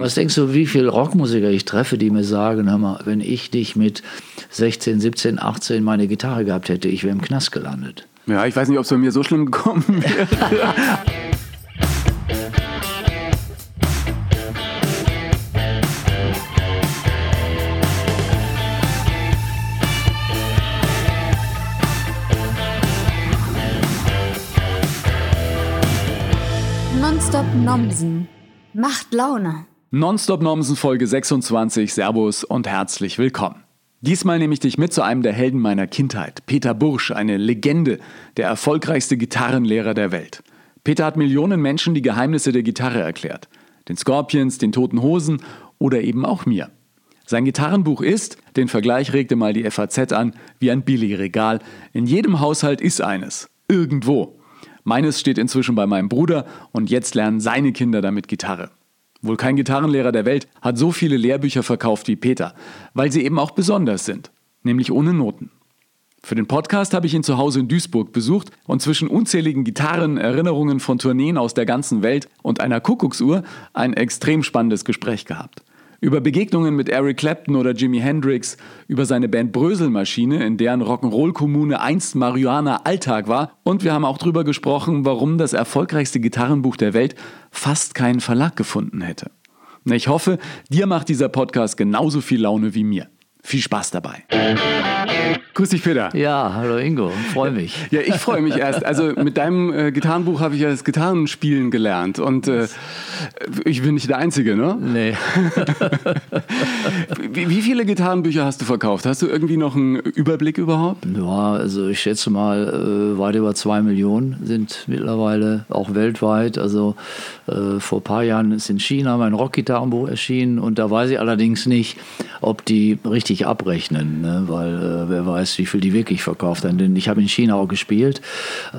Was denkst du, wie viele Rockmusiker ich treffe, die mir sagen, hör mal, wenn ich dich mit 16, 17, 18 meine Gitarre gehabt hätte, ich wäre im Knast gelandet. Ja, ich weiß nicht, ob es bei mir so schlimm gekommen wäre. Nonstop Nomsen. Macht Laune. Nonstop Nomsen Folge 26. Servus und herzlich willkommen. Diesmal nehme ich dich mit zu einem der Helden meiner Kindheit. Peter Bursch, eine Legende, der erfolgreichste Gitarrenlehrer der Welt. Peter hat Millionen Menschen die Geheimnisse der Gitarre erklärt. Den Scorpions, den Toten Hosen oder eben auch mir. Sein Gitarrenbuch ist, den Vergleich regte mal die FAZ an, wie ein Billigregal. In jedem Haushalt ist eines. Irgendwo. Meines steht inzwischen bei meinem Bruder und jetzt lernen seine Kinder damit Gitarre. Wohl kein Gitarrenlehrer der Welt hat so viele Lehrbücher verkauft wie Peter, weil sie eben auch besonders sind, nämlich ohne Noten. Für den Podcast habe ich ihn zu Hause in Duisburg besucht und zwischen unzähligen Gitarren, Erinnerungen von Tourneen aus der ganzen Welt und einer Kuckucksuhr ein extrem spannendes Gespräch gehabt. Über Begegnungen mit Eric Clapton oder Jimi Hendrix, über seine Band Bröselmaschine, in deren Rock'n'Roll-Kommune einst Marihuana Alltag war. Und wir haben auch darüber gesprochen, warum das erfolgreichste Gitarrenbuch der Welt fast keinen Verlag gefunden hätte. Ich hoffe, dir macht dieser Podcast genauso viel Laune wie mir. Viel Spaß dabei. Grüß dich, Peter. Ja, hallo Ingo, freue mich. Ja, ich freue mich erst. Also mit deinem äh, Gitarrenbuch habe ich ja das Gitarrenspielen gelernt und äh, ich bin nicht der Einzige, ne? Nee. wie, wie, viele Gitarrenbücher hast du verkauft? Hast du irgendwie noch einen Überblick überhaupt? Ja, also ich schätze mal, äh, weit über zwei Millionen sind mittlerweile auch weltweit. Also äh, vor ein paar Jahren ist in China mein Rockgitarrenbuch erschienen und da weiß ich allerdings nicht, ob die richtig abrechnen, ne? weil äh, wer weiß, wie viel die wirklich verkauft haben. Denn ich habe in China auch gespielt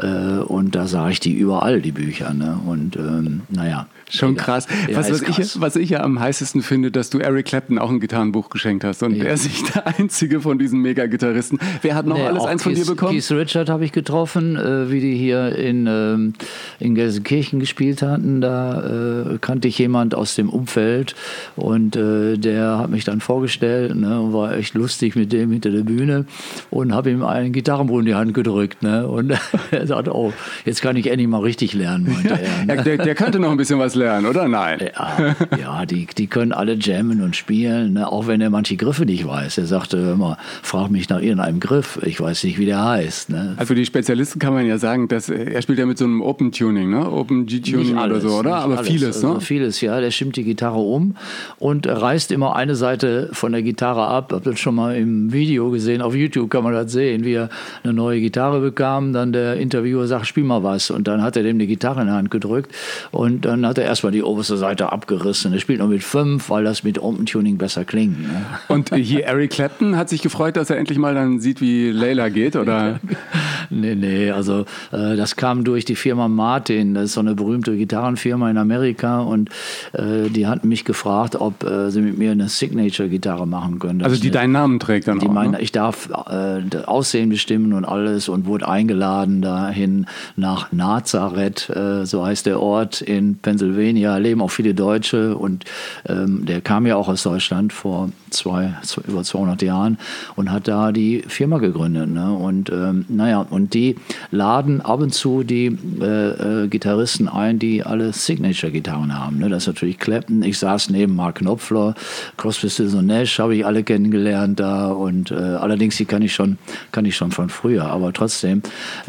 äh, und da sah ich die überall, die Bücher. Ne? Und ähm, naja. Schon krass. Ja, was, was, krass. Ich, was ich ja am heißesten finde, dass du Eric Clapton auch ein Gitarrenbuch geschenkt hast und ja. er ist nicht der einzige von diesen Mega-Gitarristen. Wer hat noch nee, alles eins Keith, von dir bekommen? Keith Richard habe ich getroffen, äh, wie die hier in, ähm, in Gelsenkirchen gespielt hatten. Da äh, kannte ich jemand aus dem Umfeld und äh, der hat mich dann vorgestellt ne, und war echt lustig mit dem hinter der Bühne und habe ihm einen Gitarrenbuch in die Hand gedrückt. Ne, und er sagte, oh, jetzt kann ich endlich mal richtig lernen, meinte er. Ne? der, der könnte noch ein bisschen was lernen, oder? Nein. Ja, ja die, die können alle jammen und spielen, ne? auch wenn er manche Griffe nicht weiß. Er sagte immer, frag mich nach irgendeinem Griff, ich weiß nicht, wie der heißt. Ne? Also für die Spezialisten kann man ja sagen, dass er spielt ja mit so einem Open Tuning, ne? Open G-Tuning oder so, oder? Aber alles. vieles, ne? Also vieles, ja. Der stimmt die Gitarre um und reißt immer eine Seite von der Gitarre ab. Hab das schon mal im Video gesehen. Auf YouTube kann man das sehen, wie er eine neue Gitarre bekam. Dann der Interviewer sagt, spiel mal was. Und dann hat er dem die Gitarre in die Hand gedrückt und dann hat er erstmal die oberste Seite abgerissen. Er spielt nur mit fünf, weil das mit Open Tuning besser klingt. Ne? Und hier Eric Clapton hat sich gefreut, dass er endlich mal dann sieht, wie Layla geht, oder? nee, nee, also äh, das kam durch die Firma Martin. Das ist so eine berühmte Gitarrenfirma in Amerika und äh, die hatten mich gefragt, ob äh, sie mit mir eine Signature-Gitarre machen können. also die eine, deinen Namen trägt dann die auch, meine, ne? Ich darf äh, das Aussehen bestimmen und alles und wurde eingeladen dahin nach Nazareth, äh, so heißt der Ort in Pennsylvania. Leben auch viele Deutsche und ähm, der kam ja auch aus Deutschland vor zwei, zwei, über 200 Jahren und hat da die Firma gegründet. Ne? Und ähm, naja, und die laden ab und zu die äh, äh, Gitarristen ein, die alle Signature-Gitarren haben. Ne? Das ist natürlich Clapton. Ich saß neben Mark Knopfler, Crosby, Stills und Nash habe ich alle kennengelernt da und äh, allerdings die kann ich schon, kann ich schon von früher. Aber trotzdem,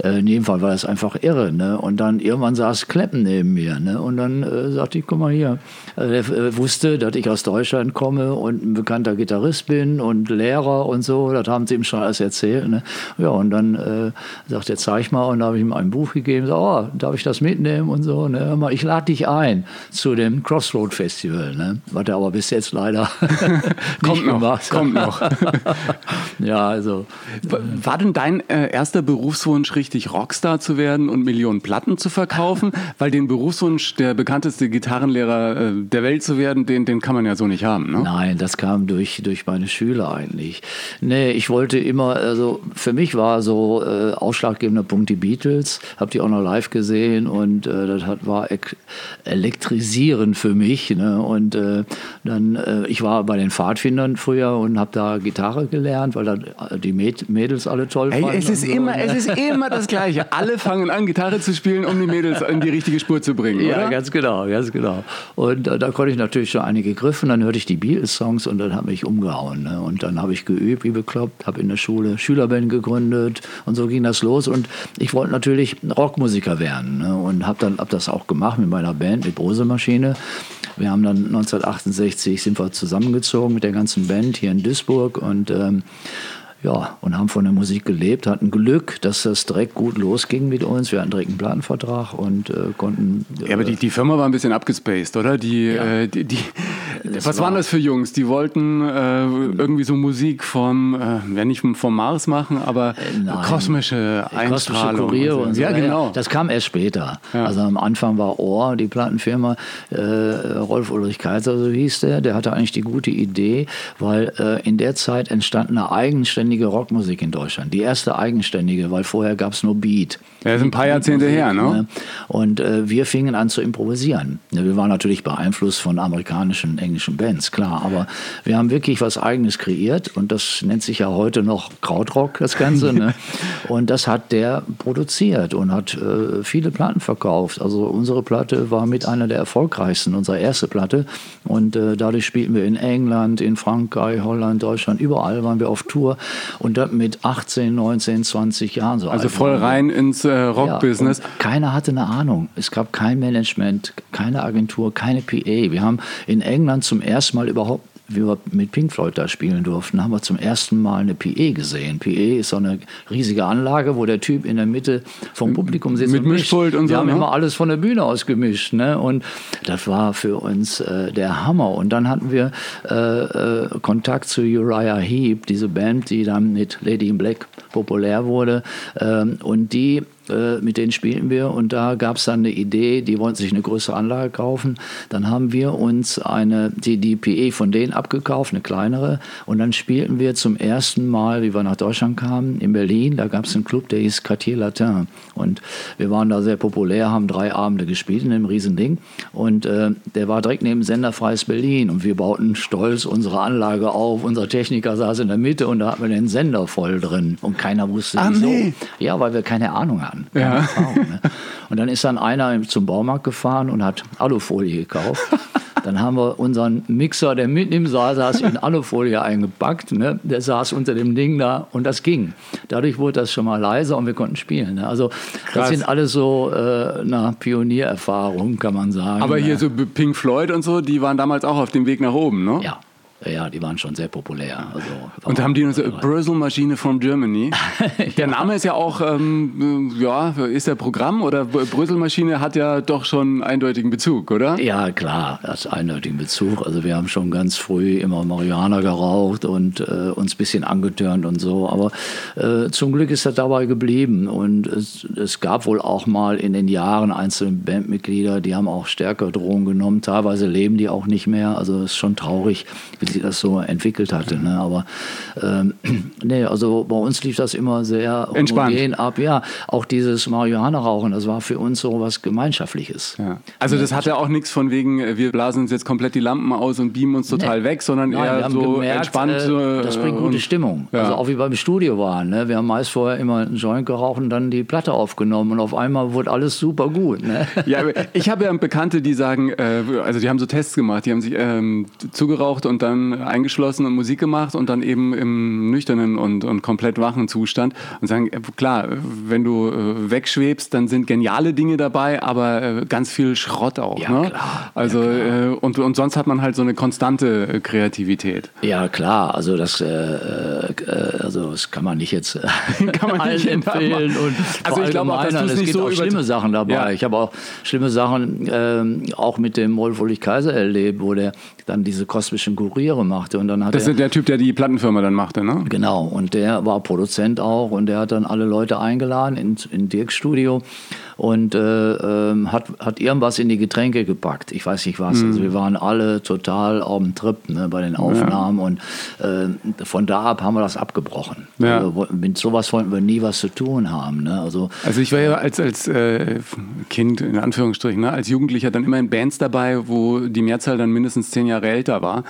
äh, in jedem Fall war das einfach irre. Ne? Und dann irgendwann saß Clapton neben mir ne? und dann sagte ich, guck mal hier. Äh, er äh, wusste, dass ich aus Deutschland komme und ein bekannter Gitarrist bin und Lehrer und so. Das haben sie ihm schon alles erzählt. Ne? Ja, und dann äh, sagt er, zeig mal. Und da habe ich ihm ein Buch gegeben. So, oh, darf ich das mitnehmen und so. Ne? Ich lade dich ein zu dem Crossroad Festival. Ne? Was er aber bis jetzt leider kommt noch, gemacht Kommt noch. ja, also. War denn dein äh, erster Berufswunsch richtig Rockstar zu werden und Millionen Platten zu verkaufen? Weil den Berufswunsch, der bekannteste erfolgreichste Gitarrenlehrer äh, der Welt zu werden, den, den kann man ja so nicht haben. Ne? Nein, das kam durch, durch meine Schüler eigentlich. Nee, ich wollte immer, also für mich war so äh, ausschlaggebender Punkt die Beatles, habe die auch noch live gesehen und äh, das hat, war elektrisierend für mich. Ne? Und äh, dann, äh, ich war bei den Pfadfindern früher und habe da Gitarre gelernt, weil da die Mädels alle toll hey, fanden. Es ist, so, immer, ne? es ist immer das Gleiche. Alle fangen an, Gitarre zu spielen, um die Mädels in die richtige Spur zu bringen. Ja, oder? ganz genau, ganz genau. Und äh, da konnte ich natürlich schon einige Griffe, dann hörte ich die Beatles-Songs und dann habe ich umgehauen. Ne? Und dann habe ich geübt, wie bekloppt, habe in der Schule Schülerband gegründet und so ging das los. Und ich wollte natürlich Rockmusiker werden ne? und habe dann hab das auch gemacht mit meiner Band, mit Brosemaschine. Wir haben dann 1968 sind wir zusammengezogen mit der ganzen Band hier in Duisburg und ähm, ja, und haben von der Musik gelebt, hatten Glück, dass das direkt gut losging mit uns. Wir hatten direkt einen Plattenvertrag und äh, konnten. Äh, ja, aber die, die Firma war ein bisschen abgespaced, oder? Die, ja. äh, die, die was war, waren das für Jungs? Die wollten äh, irgendwie so Musik vom, äh, wenn nicht vom Mars machen, aber äh, kosmische Einstrahlung. Kosmische und so. Ja, genau. Das kam erst später. Ja. Also am Anfang war Ohr, die Plattenfirma, äh, Rolf Ulrich Kaiser, so hieß der, der hatte eigentlich die gute Idee, weil in der Zeit entstand eine eigenständige eigenständige Rockmusik in Deutschland. Die erste eigenständige, weil vorher gab es nur Beat. Ja, das ist ein paar Jahrzehnte her, ne? ne? Und äh, wir fingen an zu improvisieren. Wir waren natürlich beeinflusst von amerikanischen, englischen Bands, klar. Aber wir haben wirklich was Eigenes kreiert und das nennt sich ja heute noch Krautrock, das Ganze. ne? Und das hat der produziert und hat äh, viele Platten verkauft. Also unsere Platte war mit einer der erfolgreichsten, unsere erste Platte. Und äh, dadurch spielten wir in England, in Frankreich, Holland, Deutschland, überall waren wir auf Tour. Und das mit 18, 19, 20 Jahren so. Also voll rein ins äh, Rockbusiness. Ja, keiner hatte eine Ahnung. Es gab kein Management, keine Agentur, keine PA. Wir haben in England zum ersten Mal überhaupt wie wir mit Pink Floyd da spielen durften, haben wir zum ersten Mal eine PE gesehen. PE ist so eine riesige Anlage, wo der Typ in der Mitte vom Publikum sitzt. Mit und Mischpult und so. Wir haben ne? immer alles von der Bühne aus gemischt. Ne? Und das war für uns äh, der Hammer. Und dann hatten wir äh, äh, Kontakt zu Uriah Heep, diese Band, die dann mit Lady in Black populär wurde. Ähm, und die mit denen spielten wir und da gab es dann eine Idee, die wollten sich eine größere Anlage kaufen. Dann haben wir uns eine, die, die PE von denen abgekauft, eine kleinere und dann spielten wir zum ersten Mal, wie wir nach Deutschland kamen, in Berlin, da gab es einen Club, der hieß Quartier Latin und wir waren da sehr populär, haben drei Abende gespielt in einem Riesending und äh, der war direkt neben Senderfreies Berlin und wir bauten stolz unsere Anlage auf, unser Techniker saß in der Mitte und da hatten wir den Sender voll drin und keiner wusste ah, wieso. Nee. Ja, weil wir keine Ahnung hatten. Ja. Erfahrung, ne? Und dann ist dann einer zum Baumarkt gefahren und hat Alufolie gekauft. Dann haben wir unseren Mixer, der mitten im Saal saß, in Alufolie eingepackt. Ne? Der saß unter dem Ding da und das ging. Dadurch wurde das schon mal leiser und wir konnten spielen. Ne? Also das Krass. sind alles so äh, na, Pioniererfahrungen, kann man sagen. Aber hier ne? so Pink Floyd und so, die waren damals auch auf dem Weg nach oben, ne? Ja. Ja, die waren schon sehr populär. Also, und haben die so Brösel-Maschine from Germany? Der Name ist ja auch, ähm, ja, ist der Programm oder Brösel-Maschine hat ja doch schon eindeutigen Bezug, oder? Ja, klar, hat eindeutigen Bezug. Also wir haben schon ganz früh immer Marihuana geraucht und äh, uns ein bisschen angetörnt und so. Aber äh, zum Glück ist das dabei geblieben. Und es, es gab wohl auch mal in den Jahren einzelne Bandmitglieder, die haben auch stärker Drogen genommen. Teilweise leben die auch nicht mehr. Also es ist schon traurig, wie sich das so entwickelt hatte. Ne? Aber ähm, nee, also bei uns lief das immer sehr Entspannt. ab. Ja, auch dieses Marihuana-Rauchen, das war für uns so was Gemeinschaftliches. Ja. Also das hatte auch nichts von wegen, äh, wir blasen uns jetzt komplett die Lampen aus und beamen uns total nee. weg, sondern Nein, eher so gemerkt, entspannt. Äh, das bringt gute Stimmung. Ja. Also auch wie beim Studio waren. Ne? Wir haben meist vorher immer einen Joint geraucht und dann die Platte aufgenommen und auf einmal wurde alles super gut. Ne? Ja, ich habe ja Bekannte, die sagen, äh, also die haben so Tests gemacht, die haben sich ähm, zugeraucht und dann eingeschlossen und Musik gemacht und dann eben im nüchternen und, und komplett wachen Zustand und sagen, äh, klar, wenn du äh, wegschwebst, dann sind geniale Dinge dabei, aber äh, ganz viel Schrott auch. Ja, ne? klar. Also ja, klar. Äh, und, und sonst hat man halt so eine konstante äh, Kreativität. Ja, klar, also das, äh, also das kann man nicht jetzt kann man nicht empfehlen. Und also ich glaube auch, dass es nicht gibt so auch schlimme Sachen dabei. Ja. Ich habe auch schlimme Sachen ähm, auch mit dem Wolf Kaiser erlebt, wo der dann diese kosmischen Kuriere machte. Und dann hat das ist der Typ, der die Plattenfirma dann machte, ne? Genau, und der war Produzent auch und der hat dann alle Leute eingeladen ins in Dirks Studio und äh, ähm, hat, hat irgendwas in die Getränke gepackt. Ich weiß nicht was. Mhm. Also wir waren alle total auf dem Trip ne, bei den Aufnahmen ja. und äh, von da ab haben wir das abgebrochen. Ja. Also, mit sowas wollten wir nie was zu tun haben. Ne? Also, also ich war ja als, als äh, Kind, in Anführungsstrichen, ne, als Jugendlicher dann immer in Bands dabei, wo die Mehrzahl dann mindestens zehn Jahre älter war.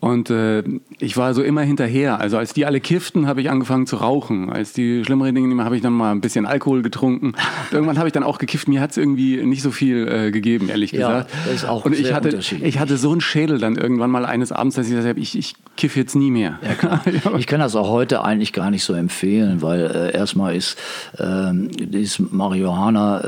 Und äh, ich war so immer hinterher. Also als die alle kifften, habe ich angefangen zu rauchen. Als die schlimmeren Dinge habe ich dann mal ein bisschen Alkohol getrunken. Irgendwann habe ich dann auch gekifft. Mir hat es irgendwie nicht so viel äh, gegeben, ehrlich gesagt. Ja, das ist auch Und ich hatte, ich hatte so einen Schädel dann irgendwann mal eines Abends, dass ich gesagt habe, ich, ich kiff jetzt nie mehr. Ja, ich kann das auch heute eigentlich gar nicht so empfehlen, weil äh, erstmal ist, äh, ist Marihuana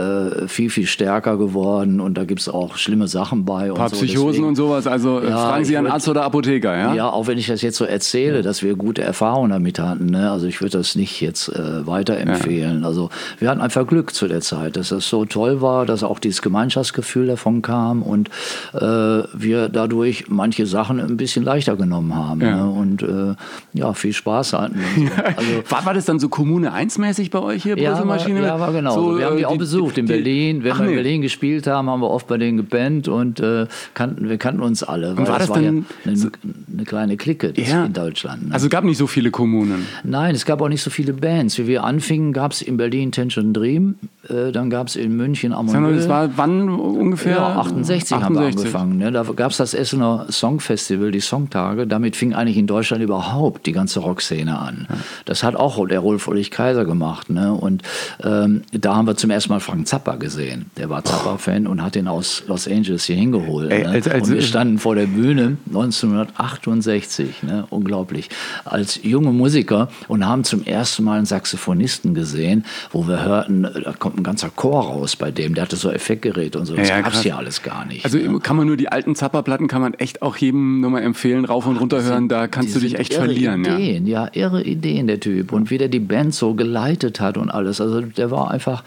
äh, viel, viel stärker geworden und da gibt es auch schlimme Sachen bei. Ein paar so. Psychosen Deswegen, und sowas. Also äh, ja, fragen Sie einen Arzt oder Apotheker, ja? Ja, auch wenn ich das jetzt so erzähle, dass wir gute Erfahrungen damit hatten. Ne? Also ich würde das nicht jetzt äh, weiterempfehlen. Ja. Also wir hatten einfach Glück zu der Zeit, dass das so toll war, dass auch dieses Gemeinschaftsgefühl davon kam und äh, wir dadurch manche Sachen ein bisschen leichter genommen haben ja. ne? und äh, ja, viel Spaß hatten. So. Also, war, war das dann so Kommune 1-mäßig bei euch hier, ja, war, ja, war genau. So, wir haben die äh, auch besucht in die, Berlin. Wenn wir in Berlin gespielt haben, haben wir oft bei denen gebannt und äh, kannten, wir kannten uns alle. Und war das, das war dann ja eine, eine, kleine Clique ja. in Deutschland. Ne? Also gab nicht so viele Kommunen? Nein, es gab auch nicht so viele Bands. Wie wir anfingen, gab es in Berlin Tension Dream, dann gab es in München Amonö. Das war wann ungefähr? Ja, 68, 68. haben wir angefangen. Ne? Da gab es das Essener Songfestival, die Songtage. Damit fing eigentlich in Deutschland überhaupt die ganze Rockszene an. Ja. Das hat auch der Rolf Ulrich Kaiser gemacht. Ne? Und ähm, da haben wir zum ersten Mal Frank Zappa gesehen. Der war Zappa-Fan und hat ihn aus Los Angeles hier hingeholt. Ey, ne? als, als, und wir standen vor der Bühne 1968, ne? unglaublich, als junge Musiker und haben zum ersten Mal einen Saxophonisten gesehen, wo wir hörten, da kommt ein ganzer Chor raus bei dem, der hatte so Effektgeräte und so, das ja, gab es ja alles gar nicht. Also ne? kann man nur die alten Zapperplatten, kann man echt auch jedem nur mal empfehlen, rauf und runter hören, da kannst du dich echt verlieren. Ideen, ja. ja, irre Ideen, der Typ und wie der die Band so geleitet hat und alles, also der war einfach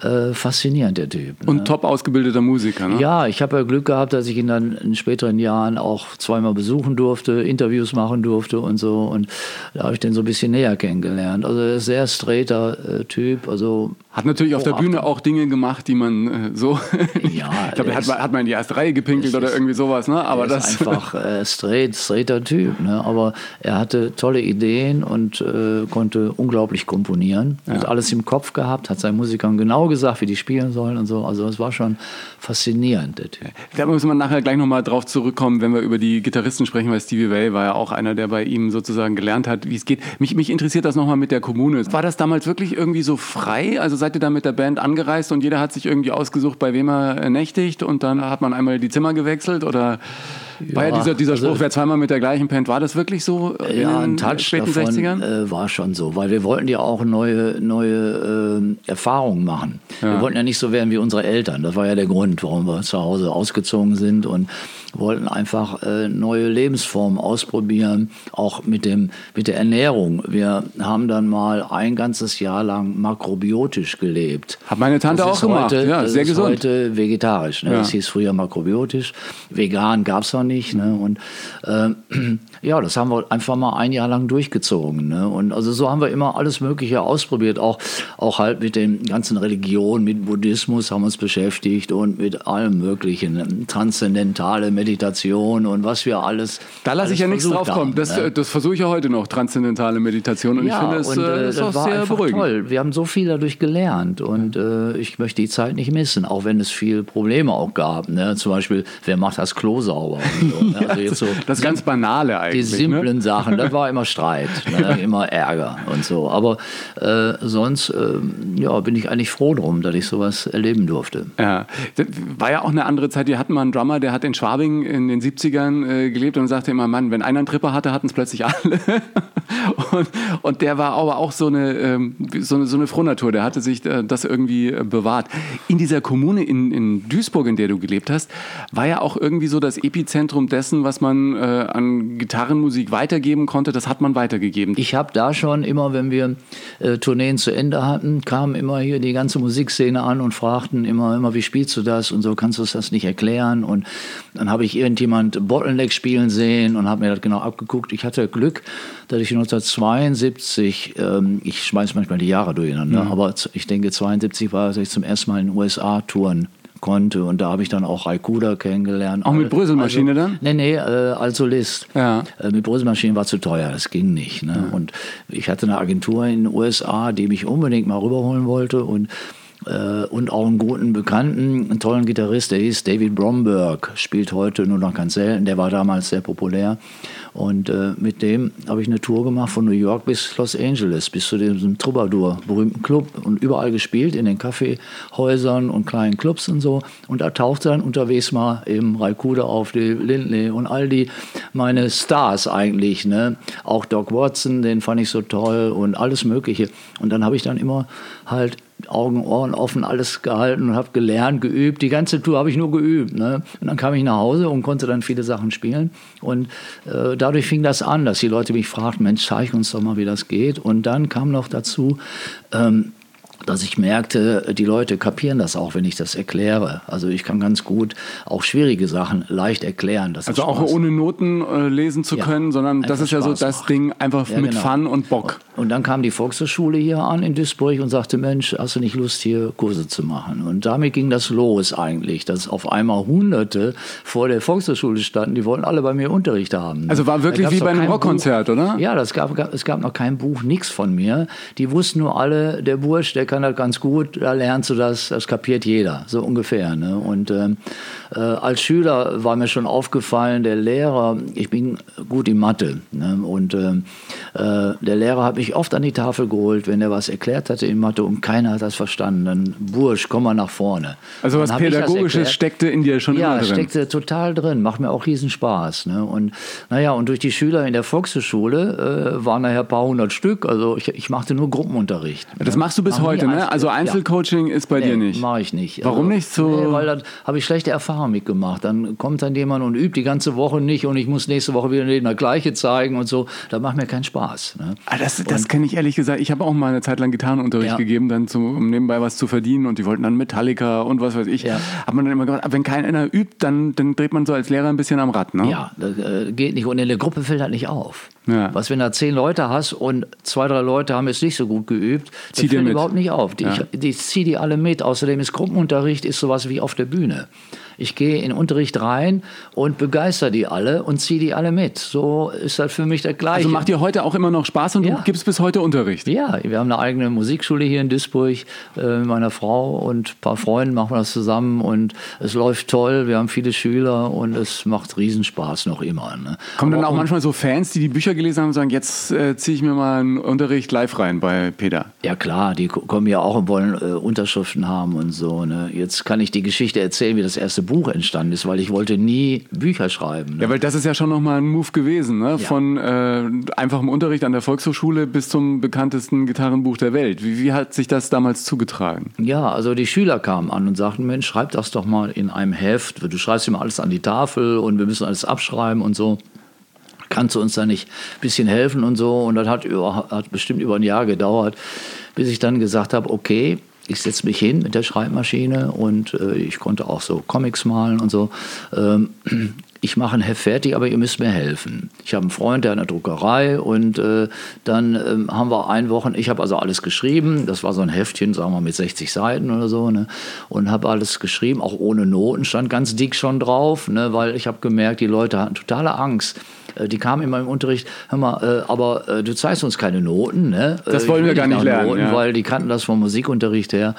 äh, faszinierend, der Typ. Ne? Und top ausgebildeter Musiker, ne? Ja, ich habe ja Glück gehabt, dass ich ihn dann in späteren Jahren auch zweimal besuchen durfte, Interviews machen durfte und so und da habe ich den so ein bisschen näher kennengelernt. Also er ist sehr straighter äh, Typ, also hat natürlich auf der Bühne auch Dinge gemacht, die man äh, so. Ja, ich glaube, hat, hat man in die erste Reihe gepinkelt oder irgendwie sowas, ne? Aber das. Ist einfach äh, straight, straighter Typ, ne? Aber er hatte tolle Ideen und äh, konnte unglaublich komponieren. Ja. Hat alles im Kopf gehabt, hat seinen Musikern genau gesagt, wie die spielen sollen und so. Also es war schon faszinierend, der Typ. Da müssen wir nachher gleich nochmal drauf zurückkommen, wenn wir über die Gitarristen sprechen, weil Stevie Way war ja auch einer, der bei ihm sozusagen gelernt hat, wie es geht. Mich, mich interessiert das nochmal mit der Kommune. War das damals wirklich irgendwie so frei? Also seid ihr da mit der Band angereist und jeder hat sich irgendwie ausgesucht, bei wem er nächtigt und dann hat man einmal die Zimmer gewechselt oder ja, war ja dieser, dieser Spruch, also, wer zweimal mit der gleichen Band, war das wirklich so in ja, ein Touch späten davon, 60ern? Äh, war schon so, weil wir wollten ja auch neue, neue äh, Erfahrungen machen. Ja. Wir wollten ja nicht so werden wie unsere Eltern. Das war ja der Grund, warum wir zu Hause ausgezogen sind und wollten einfach äh, neue Lebensformen ausprobieren, auch mit, dem, mit der Ernährung. Wir haben dann mal ein ganzes Jahr lang makrobiotisch gelebt. Hat meine Tante auch gemacht, heute, ja, sehr das gesund. heute vegetarisch. Ne? Ja. Das hieß früher makrobiotisch. Vegan gab es noch nicht. Ne? Und äh, ja, das haben wir einfach mal ein Jahr lang durchgezogen. Ne? Und also so haben wir immer alles Mögliche ausprobiert, auch, auch halt mit den ganzen Religionen, mit Buddhismus haben wir uns beschäftigt und mit allem Möglichen, ne? transzendentale Meditation und was wir alles. Da lasse ich ja nichts drauf kommen. Das, ne? das versuche ich ja heute noch, transzendentale Meditation. Und ja, ich finde es äh, ist auch sehr beruhigend. Toll. Wir haben so viel dadurch gelernt und äh, ich möchte die Zeit nicht missen, auch wenn es viele Probleme auch gab. Ne? Zum Beispiel, wer macht das Klo sauber? So, ne? also so das ganz Banale eigentlich. Die ne? simplen ne? Sachen, das war immer Streit, ne? immer Ärger und so. Aber äh, sonst äh, ja, bin ich eigentlich froh drum, dass ich sowas erleben durfte. Ja, das war ja auch eine andere Zeit. Wir hatten mal einen Drummer, der hat in Schwabing in den 70ern äh, gelebt und sagte immer, Mann, wenn einer einen Tripper hatte, hatten es plötzlich alle. und, und, der war aber auch so eine, ähm, so eine, so eine Frohnatur, der hatte sich äh, das irgendwie äh, bewahrt. In dieser Kommune in, in Duisburg, in der du gelebt hast, war ja auch irgendwie so das Epizentrum dessen, was man äh, an Gitarrenmusik weitergeben konnte, das hat man weitergegeben. Ich habe da schon immer, wenn wir äh, Tourneen zu Ende hatten, kamen immer hier die ganze Musikszene an und fragten immer, immer, wie spielst du das und so, kannst du das nicht erklären? Und dann habe habe ich irgendjemand Bottleneck spielen sehen und habe mir das genau abgeguckt. Ich hatte Glück, dass ich 1972, ähm, ich schmeiß manchmal die Jahre durcheinander, mhm. aber ich denke 72 war, dass ich zum ersten Mal in den USA touren konnte. Und da habe ich dann auch Raikuda kennengelernt. Auch mit Bröselmaschine also, dann? Nee, nee, äh, als Solist. Ja. Äh, mit Bröselmaschine war zu teuer, das ging nicht. Ne? Ja. Und ich hatte eine Agentur in den USA, die mich unbedingt mal rüberholen wollte. Und äh, und auch einen guten Bekannten, einen tollen Gitarrist, der hieß David Bromberg, spielt heute nur noch ganz selten, der war damals sehr populär. Und äh, mit dem habe ich eine Tour gemacht von New York bis Los Angeles, bis zu diesem Troubadour, berühmten Club und überall gespielt, in den Kaffeehäusern und kleinen Clubs und so. Und da tauchte dann unterwegs mal eben Raikuda auf, die Lindley und all die meine Stars eigentlich. Ne? Auch Doc Watson, den fand ich so toll und alles Mögliche. Und dann habe ich dann immer halt Augen, Ohren offen, alles gehalten und habe gelernt, geübt. Die ganze Tour habe ich nur geübt. Ne? Und dann kam ich nach Hause und konnte dann viele Sachen spielen. Und äh, dadurch fing das an, dass die Leute mich fragten, Mensch, zeig uns doch mal, wie das geht. Und dann kam noch dazu, ähm, dass ich merkte, die Leute kapieren das auch, wenn ich das erkläre. Also ich kann ganz gut auch schwierige Sachen leicht erklären. also auch ohne Noten äh, lesen zu ja, können, sondern das ist ja so das macht. Ding einfach ja, mit genau. Fun und Bock. Und dann kam die Volkshochschule hier an in Duisburg und sagte, Mensch, hast du nicht Lust, hier Kurse zu machen? Und damit ging das los eigentlich, dass auf einmal Hunderte vor der Volkshochschule standen, die wollten alle bei mir Unterricht haben. Also war wirklich wie bei einem Rockkonzert, oder? Ja, das gab, es gab noch kein Buch, nichts von mir. Die wussten nur alle, der Bursch, der kann das ganz gut, da lernst du das, das kapiert jeder, so ungefähr. Ne? Und ähm, äh, als Schüler war mir schon aufgefallen, der Lehrer, ich bin gut in Mathe, ne? und ähm, äh, der Lehrer hat mich oft an die Tafel geholt, wenn er was erklärt hatte in Mathe und keiner hat das verstanden. Dann, Bursch, komm mal nach vorne. Also was Pädagogisches steckte in dir schon ja, immer drin? Ja, steckte total drin, macht mir auch riesen Spaß. Ne? Und naja, und durch die Schüler in der Volkshochschule äh, waren nachher ein paar hundert Stück, also ich, ich machte nur Gruppenunterricht. Das machst du bis Mach heute, ne? Also Einzelcoaching ja. ist bei nee, dir nicht? mache ich nicht. Warum also, nicht so? Nee, weil da habe ich schlechte Erfahrungen mitgemacht. Dann kommt dann jemand und übt die ganze Woche nicht und ich muss nächste Woche wieder das Gleiche zeigen und so. Da macht mir keinen Spaß. Ne? Ah, das das kenne ich ehrlich gesagt. Ich habe auch mal eine Zeit lang Gitarrenunterricht ja. gegeben, dann zum, um nebenbei was zu verdienen und die wollten dann Metallica und was weiß ich. Ja. Hat man dann immer gesagt, wenn keiner übt, dann, dann dreht man so als Lehrer ein bisschen am Rad. Ne? Ja, das äh, geht nicht. Und in der Gruppe fällt halt nicht auf. Ja. Was, wenn da zehn Leute hast und zwei, drei Leute haben es nicht so gut geübt, das fällt überhaupt nicht auf. Die, ja. ich, ich ziehe die alle mit. Außerdem ist Gruppenunterricht ist sowas wie auf der Bühne. Ich gehe in Unterricht rein und begeister die alle und ziehe die alle mit. So ist das für mich das Gleiche. Also macht dir heute auch immer noch Spaß und ja. du gibst bis heute Unterricht? Ja, wir haben eine eigene Musikschule hier in Duisburg. Äh, mit meiner Frau und ein paar Freunden machen wir das zusammen und es läuft toll. Wir haben viele Schüler und es macht Riesenspaß noch immer. Ne? Kommen dann auch manchmal so Fans, die die Bücher gelesen haben und sagen, jetzt äh, ziehe ich mir mal einen Unterricht live rein bei Peter? Ja klar, die kommen ja auch und wollen äh, Unterschriften haben und so. Ne? Jetzt kann ich die Geschichte erzählen, wie das erste Buch entstanden ist, weil ich wollte nie Bücher schreiben. Ne? Ja, weil das ist ja schon nochmal ein Move gewesen, ne? Ja. von äh, einfachem Unterricht an der Volkshochschule bis zum bekanntesten Gitarrenbuch der Welt. Wie, wie, hat sich das damals zugetragen? Ja, also die Schüler kamen an und sagten, Mensch, schreib das doch mal in einem Heft. Du schreibst immer alles an die Tafel und wir müssen alles abschreiben und so kannst du uns da nicht ein bisschen helfen und so. Und das hat, über, hat bestimmt über ein Jahr gedauert, bis ich dann gesagt habe, okay, ich setze mich hin mit der Schreibmaschine und äh, ich konnte auch so Comics malen und so. Ähm, ich mache ein Heft fertig, aber ihr müsst mir helfen. Ich habe einen Freund, der hat eine Druckerei und äh, dann ähm, haben wir ein Wochen, ich habe also alles geschrieben, das war so ein Heftchen, sagen wir mit 60 Seiten oder so, ne? und habe alles geschrieben, auch ohne Noten, stand ganz dick schon drauf, ne? weil ich habe gemerkt, die Leute hatten totale Angst äh, die kamen in meinem Unterricht, hör mal, äh, aber äh, du zeigst uns keine Noten. Ne? Das wollen wir gar nicht lernen. Noten, ja. Weil die kannten das vom Musikunterricht her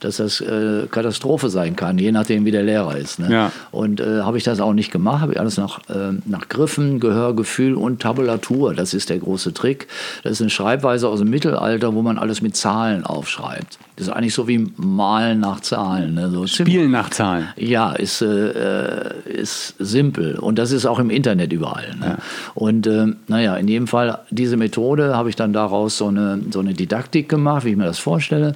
dass das äh, Katastrophe sein kann, je nachdem, wie der Lehrer ist. Ne? Ja. Und äh, habe ich das auch nicht gemacht, habe ich alles nach, äh, nach Griffen, Gehör, Gefühl und Tabulatur. Das ist der große Trick. Das ist eine Schreibweise aus dem Mittelalter, wo man alles mit Zahlen aufschreibt. Das ist eigentlich so wie Malen nach Zahlen. Ne? So Spielen nach Zahlen. Ja, ist, äh, ist simpel. Und das ist auch im Internet überall. Ne? Ja. Und äh, naja, in jedem Fall, diese Methode habe ich dann daraus so eine, so eine Didaktik gemacht, wie ich mir das vorstelle.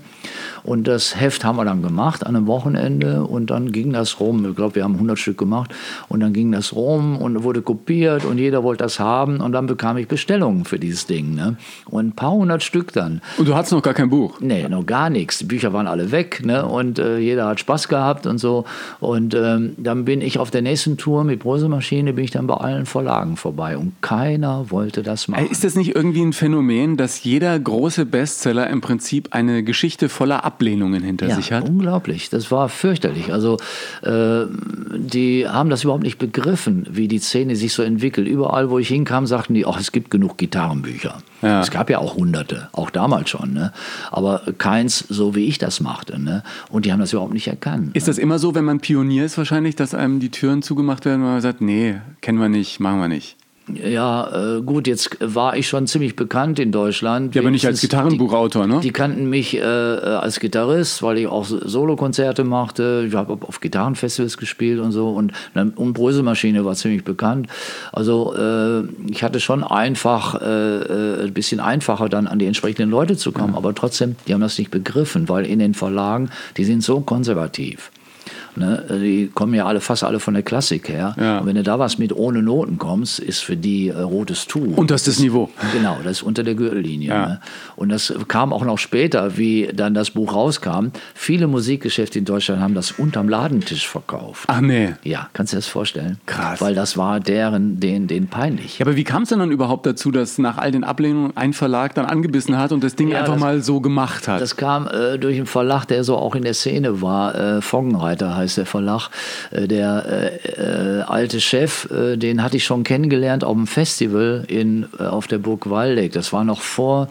Und das Heft haben wir dann gemacht an einem Wochenende und dann ging das rum. Ich glaube, wir haben 100 Stück gemacht und dann ging das rum und wurde kopiert und jeder wollte das haben und dann bekam ich Bestellungen für dieses Ding. Ne? Und ein paar hundert Stück dann. Und du hattest noch gar kein Buch? Nee, noch gar nichts. Die Bücher waren alle weg ne? und äh, jeder hat Spaß gehabt und so. Und ähm, dann bin ich auf der nächsten Tour mit Bröselmaschine, bin ich dann bei allen Verlagen vorbei und keiner wollte das machen. Ist das nicht irgendwie ein Phänomen, dass jeder große Bestseller im Prinzip eine Geschichte voller Ablehnungen hinter ja, sich hat? unglaublich. Das war fürchterlich. Also äh, die haben das überhaupt nicht begriffen, wie die Szene sich so entwickelt. Überall, wo ich hinkam, sagten die, ach, es gibt genug Gitarrenbücher. Ja. Es gab ja auch hunderte, auch damals schon. Ne? Aber keins so, wie ich das machte. Ne? Und die haben das überhaupt nicht erkannt. Ist das immer so, wenn man Pionier ist wahrscheinlich, dass einem die Türen zugemacht werden, weil man sagt, nee, kennen wir nicht, machen wir nicht? Ja, äh, gut, jetzt war ich schon ziemlich bekannt in Deutschland. Ja, aber nicht als Gitarrenbuchautor, ne? Die kannten mich äh, als Gitarrist, weil ich auch Solokonzerte machte. Ich habe auf Gitarrenfestivals gespielt und so. Und, und Bröselmaschine war ziemlich bekannt. Also äh, ich hatte schon einfach, äh, äh, ein bisschen einfacher dann an die entsprechenden Leute zu kommen. Ja. Aber trotzdem, die haben das nicht begriffen, weil in den Verlagen, die sind so konservativ. Ne? Die kommen ja alle, fast alle von der Klassik her. Ja. Und wenn du da was mit ohne Noten kommst, ist für die äh, rotes Tuch. Und das ist das Niveau. Genau, das ist unter der Gürtellinie. Ja. Ne? Und das kam auch noch später, wie dann das Buch rauskam. Viele Musikgeschäfte in Deutschland haben das unterm Ladentisch verkauft. Ach nee. Ja, kannst du dir das vorstellen? Krass. Weil das war deren, den, den peinlich. Ja, aber wie kam es denn dann überhaupt dazu, dass nach all den Ablehnungen ein Verlag dann angebissen hat und das Ding ja, einfach das, mal so gemacht hat? Das kam äh, durch einen Verlag, der so auch in der Szene war. Äh, Foggenreiter heißt der Verlag. Äh, der äh, äh, alte Chef, äh, den hatte ich schon kennengelernt auf dem Festival in, auf der Burg Waldeck. Das war noch vor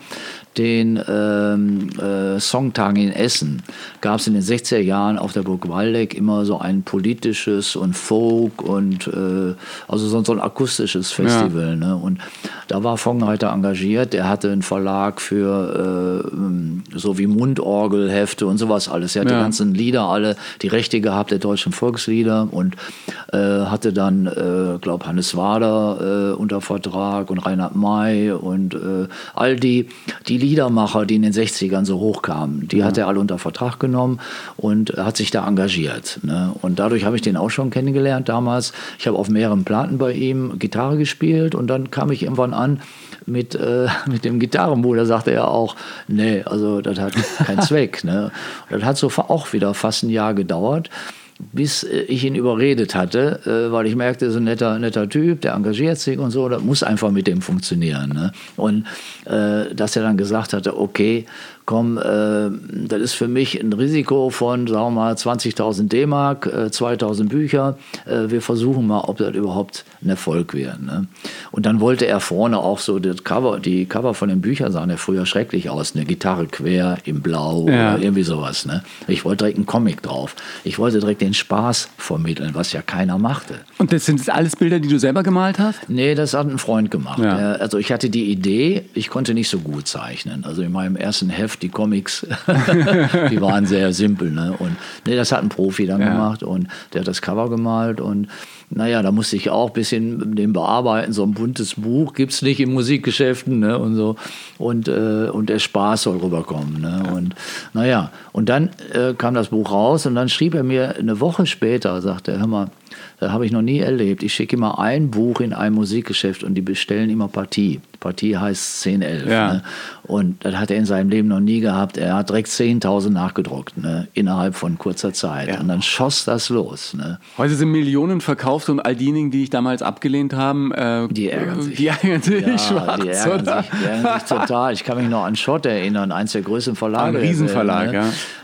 den ähm, äh, Songtagen in Essen gab es in den 60er Jahren auf der Burg Waldeck immer so ein politisches und Folk und äh, also so, so, ein akustisches Festival. Ja. Ne? Und da war Fongenreiter engagiert, der hatte einen Verlag für äh, so wie Mundorgelhefte und sowas alles. Er hat ja. die ganzen Lieder alle, die Rechte gehabt der deutschen Volkslieder und äh, hatte dann, äh, glaube Hannes Wader äh, unter Vertrag und Reinhard May und äh, all die, die Liedermacher, die in den 60ern so hochkamen, die ja. hat er alle unter Vertrag genommen und hat sich da engagiert. Ne? Und dadurch habe ich den auch schon kennengelernt damals. Ich habe auf mehreren Platten bei ihm Gitarre gespielt und dann kam ich irgendwann an mit, äh, mit dem Gitarrenbuch. Da sagte er auch, nee, also das hat keinen Zweck. Ne? Das hat so auch wieder fast ein Jahr gedauert bis äh, ich ihn überredet hatte, äh, weil ich merkte, er ist ein netter, netter Typ, der engagiert sich und so, das muss einfach mit dem funktionieren. Ne? Und äh, dass er dann gesagt hatte, okay, komm, äh, das ist für mich ein Risiko von, sagen wir mal, 20.000 D-Mark, äh, 2.000 Bücher. Äh, wir versuchen mal, ob das überhaupt ein Erfolg wäre. Ne? Und dann wollte er vorne auch so das Cover, die Cover von den Büchern sahen ja früher schrecklich aus, eine Gitarre quer im Blau ja. oder irgendwie sowas. Ne? Ich wollte direkt einen Comic drauf. Ich wollte direkt den Spaß vermitteln, was ja keiner machte. Und das sind alles Bilder, die du selber gemalt hast? Nee, das hat ein Freund gemacht. Ja. Also ich hatte die Idee, ich konnte nicht so gut zeichnen. Also in meinem ersten Heft die Comics, die waren sehr simpel. Ne? Und nee, das hat ein Profi dann ja. gemacht und der hat das Cover gemalt und naja, da musste ich auch ein bisschen den bearbeiten. So ein buntes Buch gibt es nicht in Musikgeschäften ne? und so. Und, äh, und der Spaß soll rüberkommen. Ne? Und naja, und dann äh, kam das Buch raus und dann schrieb er mir eine Woche später, sagte er, hör mal, das habe ich noch nie erlebt. Ich schicke immer ein Buch in ein Musikgeschäft und die bestellen immer Partie. Partie heißt 10, 11. Ja. Ne? Und das hat er in seinem Leben noch nie gehabt. Er hat direkt 10.000 nachgedruckt, ne? innerhalb von kurzer Zeit. Ja. Und dann schoss das los. Ne? Heute sind Millionen verkauft und all diejenigen, die ich damals abgelehnt habe, äh, die ärgern sich. Die ärgern sich ja, schwarz, die ärgern sich, die ärgern sich total. Ich kann mich noch an Schott erinnern, eins der größten Verlage. Ein Riesenverlag, ne?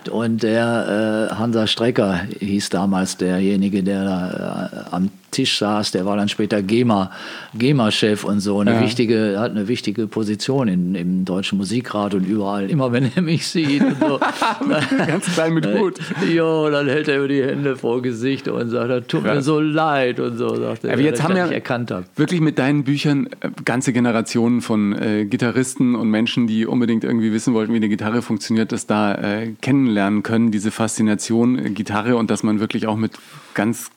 ja. Und der äh, Hansa Strecker hieß damals derjenige, der da am Tisch saß, der war dann später GEMA, GEMA-Chef und so, eine ja. wichtige, hat eine wichtige Position in, im Deutschen Musikrat und überall, immer wenn er mich sieht. Und so, Ganz klein mit Hut. Jo, dann hält er über die Hände vor Gesicht und sagt, das tut mir so leid und so, sagt er. Aber jetzt haben wir erkannt habe. wirklich mit deinen Büchern äh, ganze Generationen von äh, Gitarristen und Menschen, die unbedingt irgendwie wissen wollten, wie eine Gitarre funktioniert, das da äh, kennenlernen können, diese Faszination äh, Gitarre und dass man wirklich auch mit ganz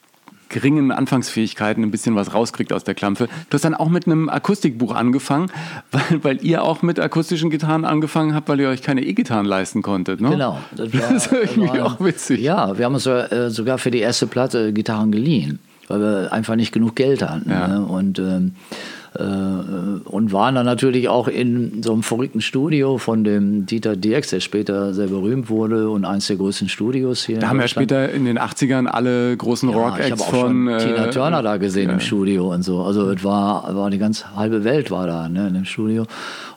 geringen Anfangsfähigkeiten ein bisschen was rauskriegt aus der Klampfe. Du hast dann auch mit einem Akustikbuch angefangen, weil, weil ihr auch mit akustischen Gitarren angefangen habt, weil ihr euch keine E-Gitarren leisten konntet, ne? Genau. Das, war, das ist irgendwie war, auch witzig. Ja, wir haben uns äh, sogar für die erste Platte Gitarren geliehen, weil wir einfach nicht genug Geld hatten. Ja. Ne? Und ähm, äh, und waren dann natürlich auch in so einem verrückten Studio von dem Dieter Dirks, der später sehr berühmt wurde und eines der größten Studios hier. Da haben ja später in den 80ern alle großen ja, Rock-Acts von. Äh, Tina Turner da gesehen ja. im Studio und so. Also es war, war die ganze halbe Welt war da ne, in dem Studio.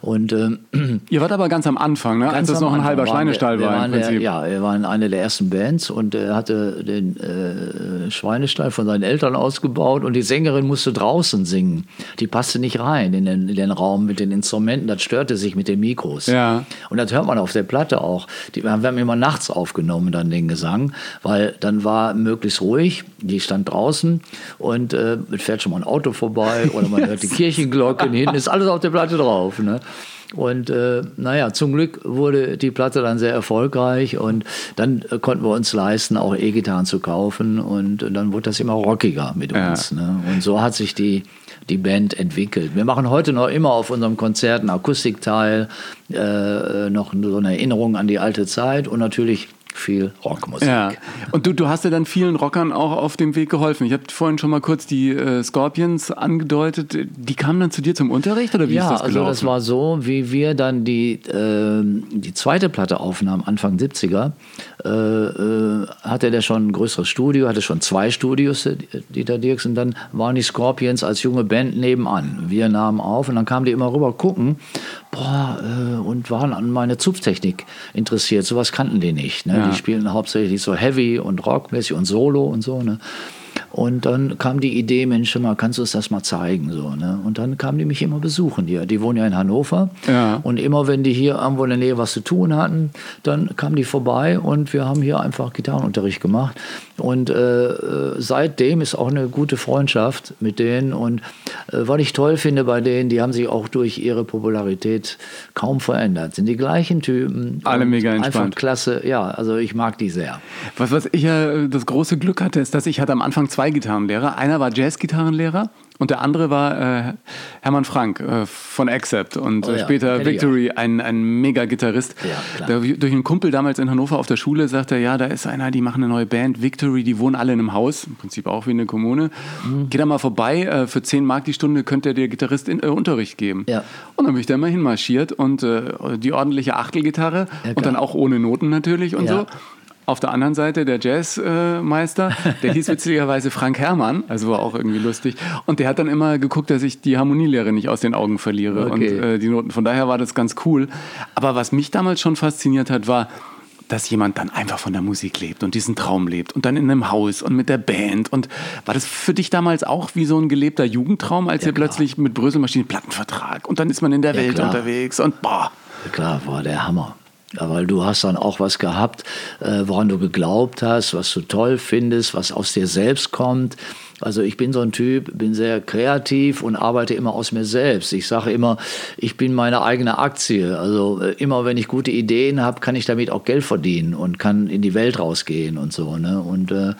Und, ähm, Ihr wart aber ganz am Anfang, ne? als es noch ein halber Schweinestall war. Im Prinzip. Der, ja, wir waren eine der ersten Bands und er hatte den äh, Schweinestall von seinen Eltern ausgebaut und die Sängerin musste draußen singen. Die passte nicht rein in den, in den Raum mit den Instrumenten, das störte sich mit den Mikros. Ja. Und das hört man auf der Platte auch. Die, wir haben immer nachts aufgenommen, dann den Gesang, weil dann war möglichst ruhig, die stand draußen und äh, fährt schon mal ein Auto vorbei oder man hört die Kirchenglocken, hinten ist alles auf der Platte drauf. Ne? Und äh, naja, zum Glück wurde die Platte dann sehr erfolgreich und dann äh, konnten wir uns leisten, auch E-Gitarren zu kaufen und, und dann wurde das immer rockiger mit uns. Ja. Ne? Und so hat sich die, die Band entwickelt. Wir machen heute noch immer auf unserem Konzert einen Akustikteil, äh, noch so eine Erinnerung an die alte Zeit und natürlich viel Rockmusik. Ja. Und du, du hast ja dann vielen Rockern auch auf dem Weg geholfen. Ich habe vorhin schon mal kurz die äh, Scorpions angedeutet. Die kamen dann zu dir zum Unterricht oder wie ja, ist das gelaufen? also das war so, wie wir dann die, äh, die zweite Platte aufnahmen, Anfang 70er, äh, äh, hatte der schon ein größeres Studio, hatte schon zwei Studios, äh, Dieter Dirks, und dann waren die Scorpions als junge Band nebenan. Wir nahmen auf und dann kamen die immer rüber gucken boah, äh, und waren an meine Zupftechnik interessiert. Sowas kannten die nicht. Ne? Ja. Die spielen hauptsächlich so Heavy und Rockmäßig und Solo und so. Ne? Und dann kam die Idee, Mensch, mal, kannst du uns das mal zeigen? So, ne? Und dann kamen die mich immer besuchen hier. Die wohnen ja in Hannover. Ja. Und immer, wenn die hier irgendwo in der Nähe was zu tun hatten, dann kamen die vorbei und wir haben hier einfach Gitarrenunterricht gemacht. Und äh, seitdem ist auch eine gute Freundschaft mit denen. Und äh, was ich toll finde bei denen, die haben sich auch durch ihre Popularität kaum verändert. Sind die gleichen Typen. Alle mega entspannt. Einfach klasse. Ja, also ich mag die sehr. Was, was ich ja das große Glück hatte, ist, dass ich hatte am Anfang zwei Gitarrenlehrer. Einer war Jazzgitarrenlehrer und der andere war äh, Hermann Frank äh, von Accept und Oh äh, ja, später ich Victory, ein, ein Mega-Gitarrist. Ja. Der- durch einen Kumpel damals in Hannover auf der Schule sagte er, ja, da ist einer, die machen eine neue Band, Victory, die wohnen alle in einem Haus, im Prinzip auch wie eine Kommune. Mhm. Geh da mal vorbei, äh, für 10 Mark die Stunde könnte der Gitarrist in, äh, Unterricht geben. Ja. Und dann bin ich da mal hinmarschiert und äh, die ordentliche Achtelgitarre und dann auch ohne Noten natürlich und so. Auf der anderen Seite der Jazzmeister, der hieß witzigerweise Frank Herrmann, also war auch irgendwie lustig. Und der hat dann immer geguckt, dass ich die Harmonielehre nicht aus den Augen verliere und Okay. äh, die Noten. Von daher war das ganz cool. Aber was mich damals schon fasziniert hat, war, dass jemand dann einfach von der Musik lebt und diesen Traum lebt und dann in einem Haus und mit der Band. Und war das für dich damals auch wie so ein gelebter Jugendtraum, als Ja, ihr klar. plötzlich mit Bröselmaschinen Plattenvertrag und dann ist man in der Ja, Welt klar. unterwegs und boah. Klar, war der Hammer. Ja, weil du hast dann auch was gehabt, äh, woran du geglaubt hast, was du toll findest, was aus dir selbst kommt. Also ich bin so ein Typ, bin sehr kreativ und arbeite immer aus mir selbst. Ich sage immer, ich bin meine eigene Aktie. Also äh, immer wenn ich gute Ideen habe, kann ich damit auch Geld verdienen und kann in die Welt rausgehen und so. Ne? Und äh,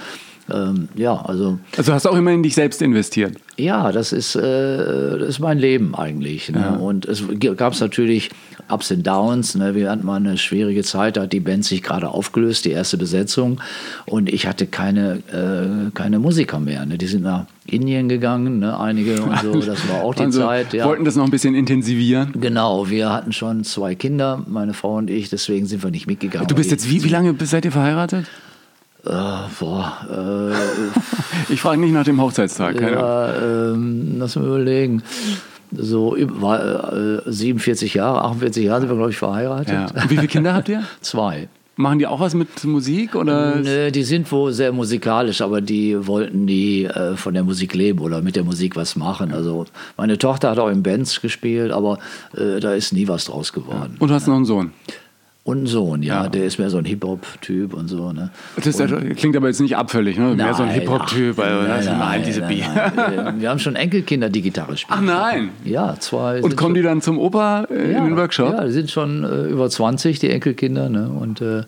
ähm, ja, also Also hast du auch immer in dich selbst investiert. ja, das ist, äh, das ist mein Leben eigentlich. Ne? Ja. Und es gab natürlich Ups und Downs. Ne? Wir hatten mal eine schwierige Zeit, da hat die Band sich gerade aufgelöst, die erste Besetzung. Und ich hatte keine, äh, keine Musiker mehr. Ne? Die sind nach Indien gegangen, ne? einige und so. Das war auch die also Zeit. Ja. wollten das noch ein bisschen intensivieren. Genau, wir hatten schon zwei Kinder, meine Frau und ich, deswegen sind wir nicht mitgegangen. Du bist jetzt wie, wie lange seid ihr verheiratet? Äh, boah, äh, Ich frage nicht nach dem Hochzeitstag. Keine. Ja, ähm, lass mal überlegen. So war, äh, 47 Jahre, 48 Jahre sind wir, glaube ich, verheiratet. Ja. Wie viele Kinder habt ihr? Zwei. Machen die auch was mit Musik? Oder? Nö, die sind wohl sehr musikalisch, aber die wollten nie äh, von der Musik leben oder mit der Musik was machen. Also meine Tochter hat auch in Bands gespielt, aber äh, da ist nie was draus geworden. Und du hast noch einen Sohn. Und einen Sohn, ja, Ja. der ist mehr so ein Hip-Hop-Typ und so. Ne? Das ist, klingt aber jetzt nicht abfällig, ne? Mehr so ein Nein, Hip-Hop-Typ. Also, das nein, nein, nein, diese nein, nein. Wir haben schon Enkelkinder, die Gitarre spielen. Ach nein. Ja, zwei. Und kommen schon- die dann zum Opa äh, in den Workshop? Ja, die sind schon äh, über 20, die Enkelkinder. Ne? Und Äh,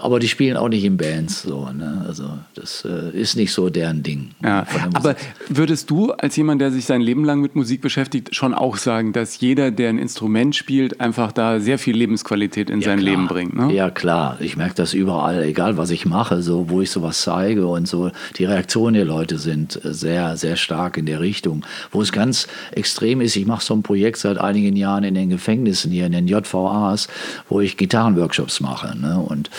aber die spielen auch nicht in Bands. So, ne? Also das äh, ist nicht so deren Ding. Ja. Aber würdest du als jemand, der sich sein Leben lang mit Musik beschäftigt, schon auch sagen, dass jeder, der ein Instrument spielt, einfach da sehr viel Lebensqualität in Ja, sein klar. Leben bringt? Ne? Ja, klar. Ich merke das überall, egal was ich mache, so wo ich sowas zeige und so. Die Reaktionen der Leute sind äh, sehr, sehr stark in der Richtung. Wo es ganz extrem ist, ich mache so ein Projekt seit einigen Jahren in den Gefängnissen hier, in den JVAs, wo ich Gitarrenworkshops mache. Ne? Und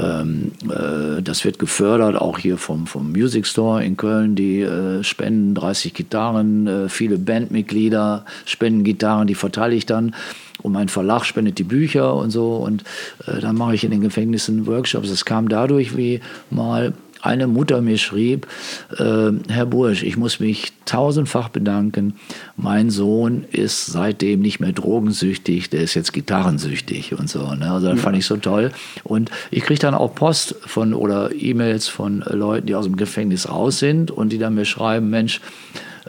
ähm, äh, das wird gefördert, auch hier vom, vom Music Store in Köln. Die äh, spenden 30 Gitarren, äh, viele Bandmitglieder spenden Gitarren, die verteile ich dann. Und mein Verlag spendet die Bücher und so. Und äh, dann mache ich in den Gefängnissen Workshops. Es kam dadurch, wie mal eine Mutter mir schrieb, äh, Herr Bursch, ich muss mich tausendfach bedanken. Mein Sohn ist seitdem nicht mehr drogensüchtig, der ist jetzt gitarrensüchtig und so. Ne? Also das fand ich so toll. Und ich kriege dann auch Post von oder E-Mails von Leuten, die aus dem Gefängnis raus sind und die dann mir schreiben, Mensch,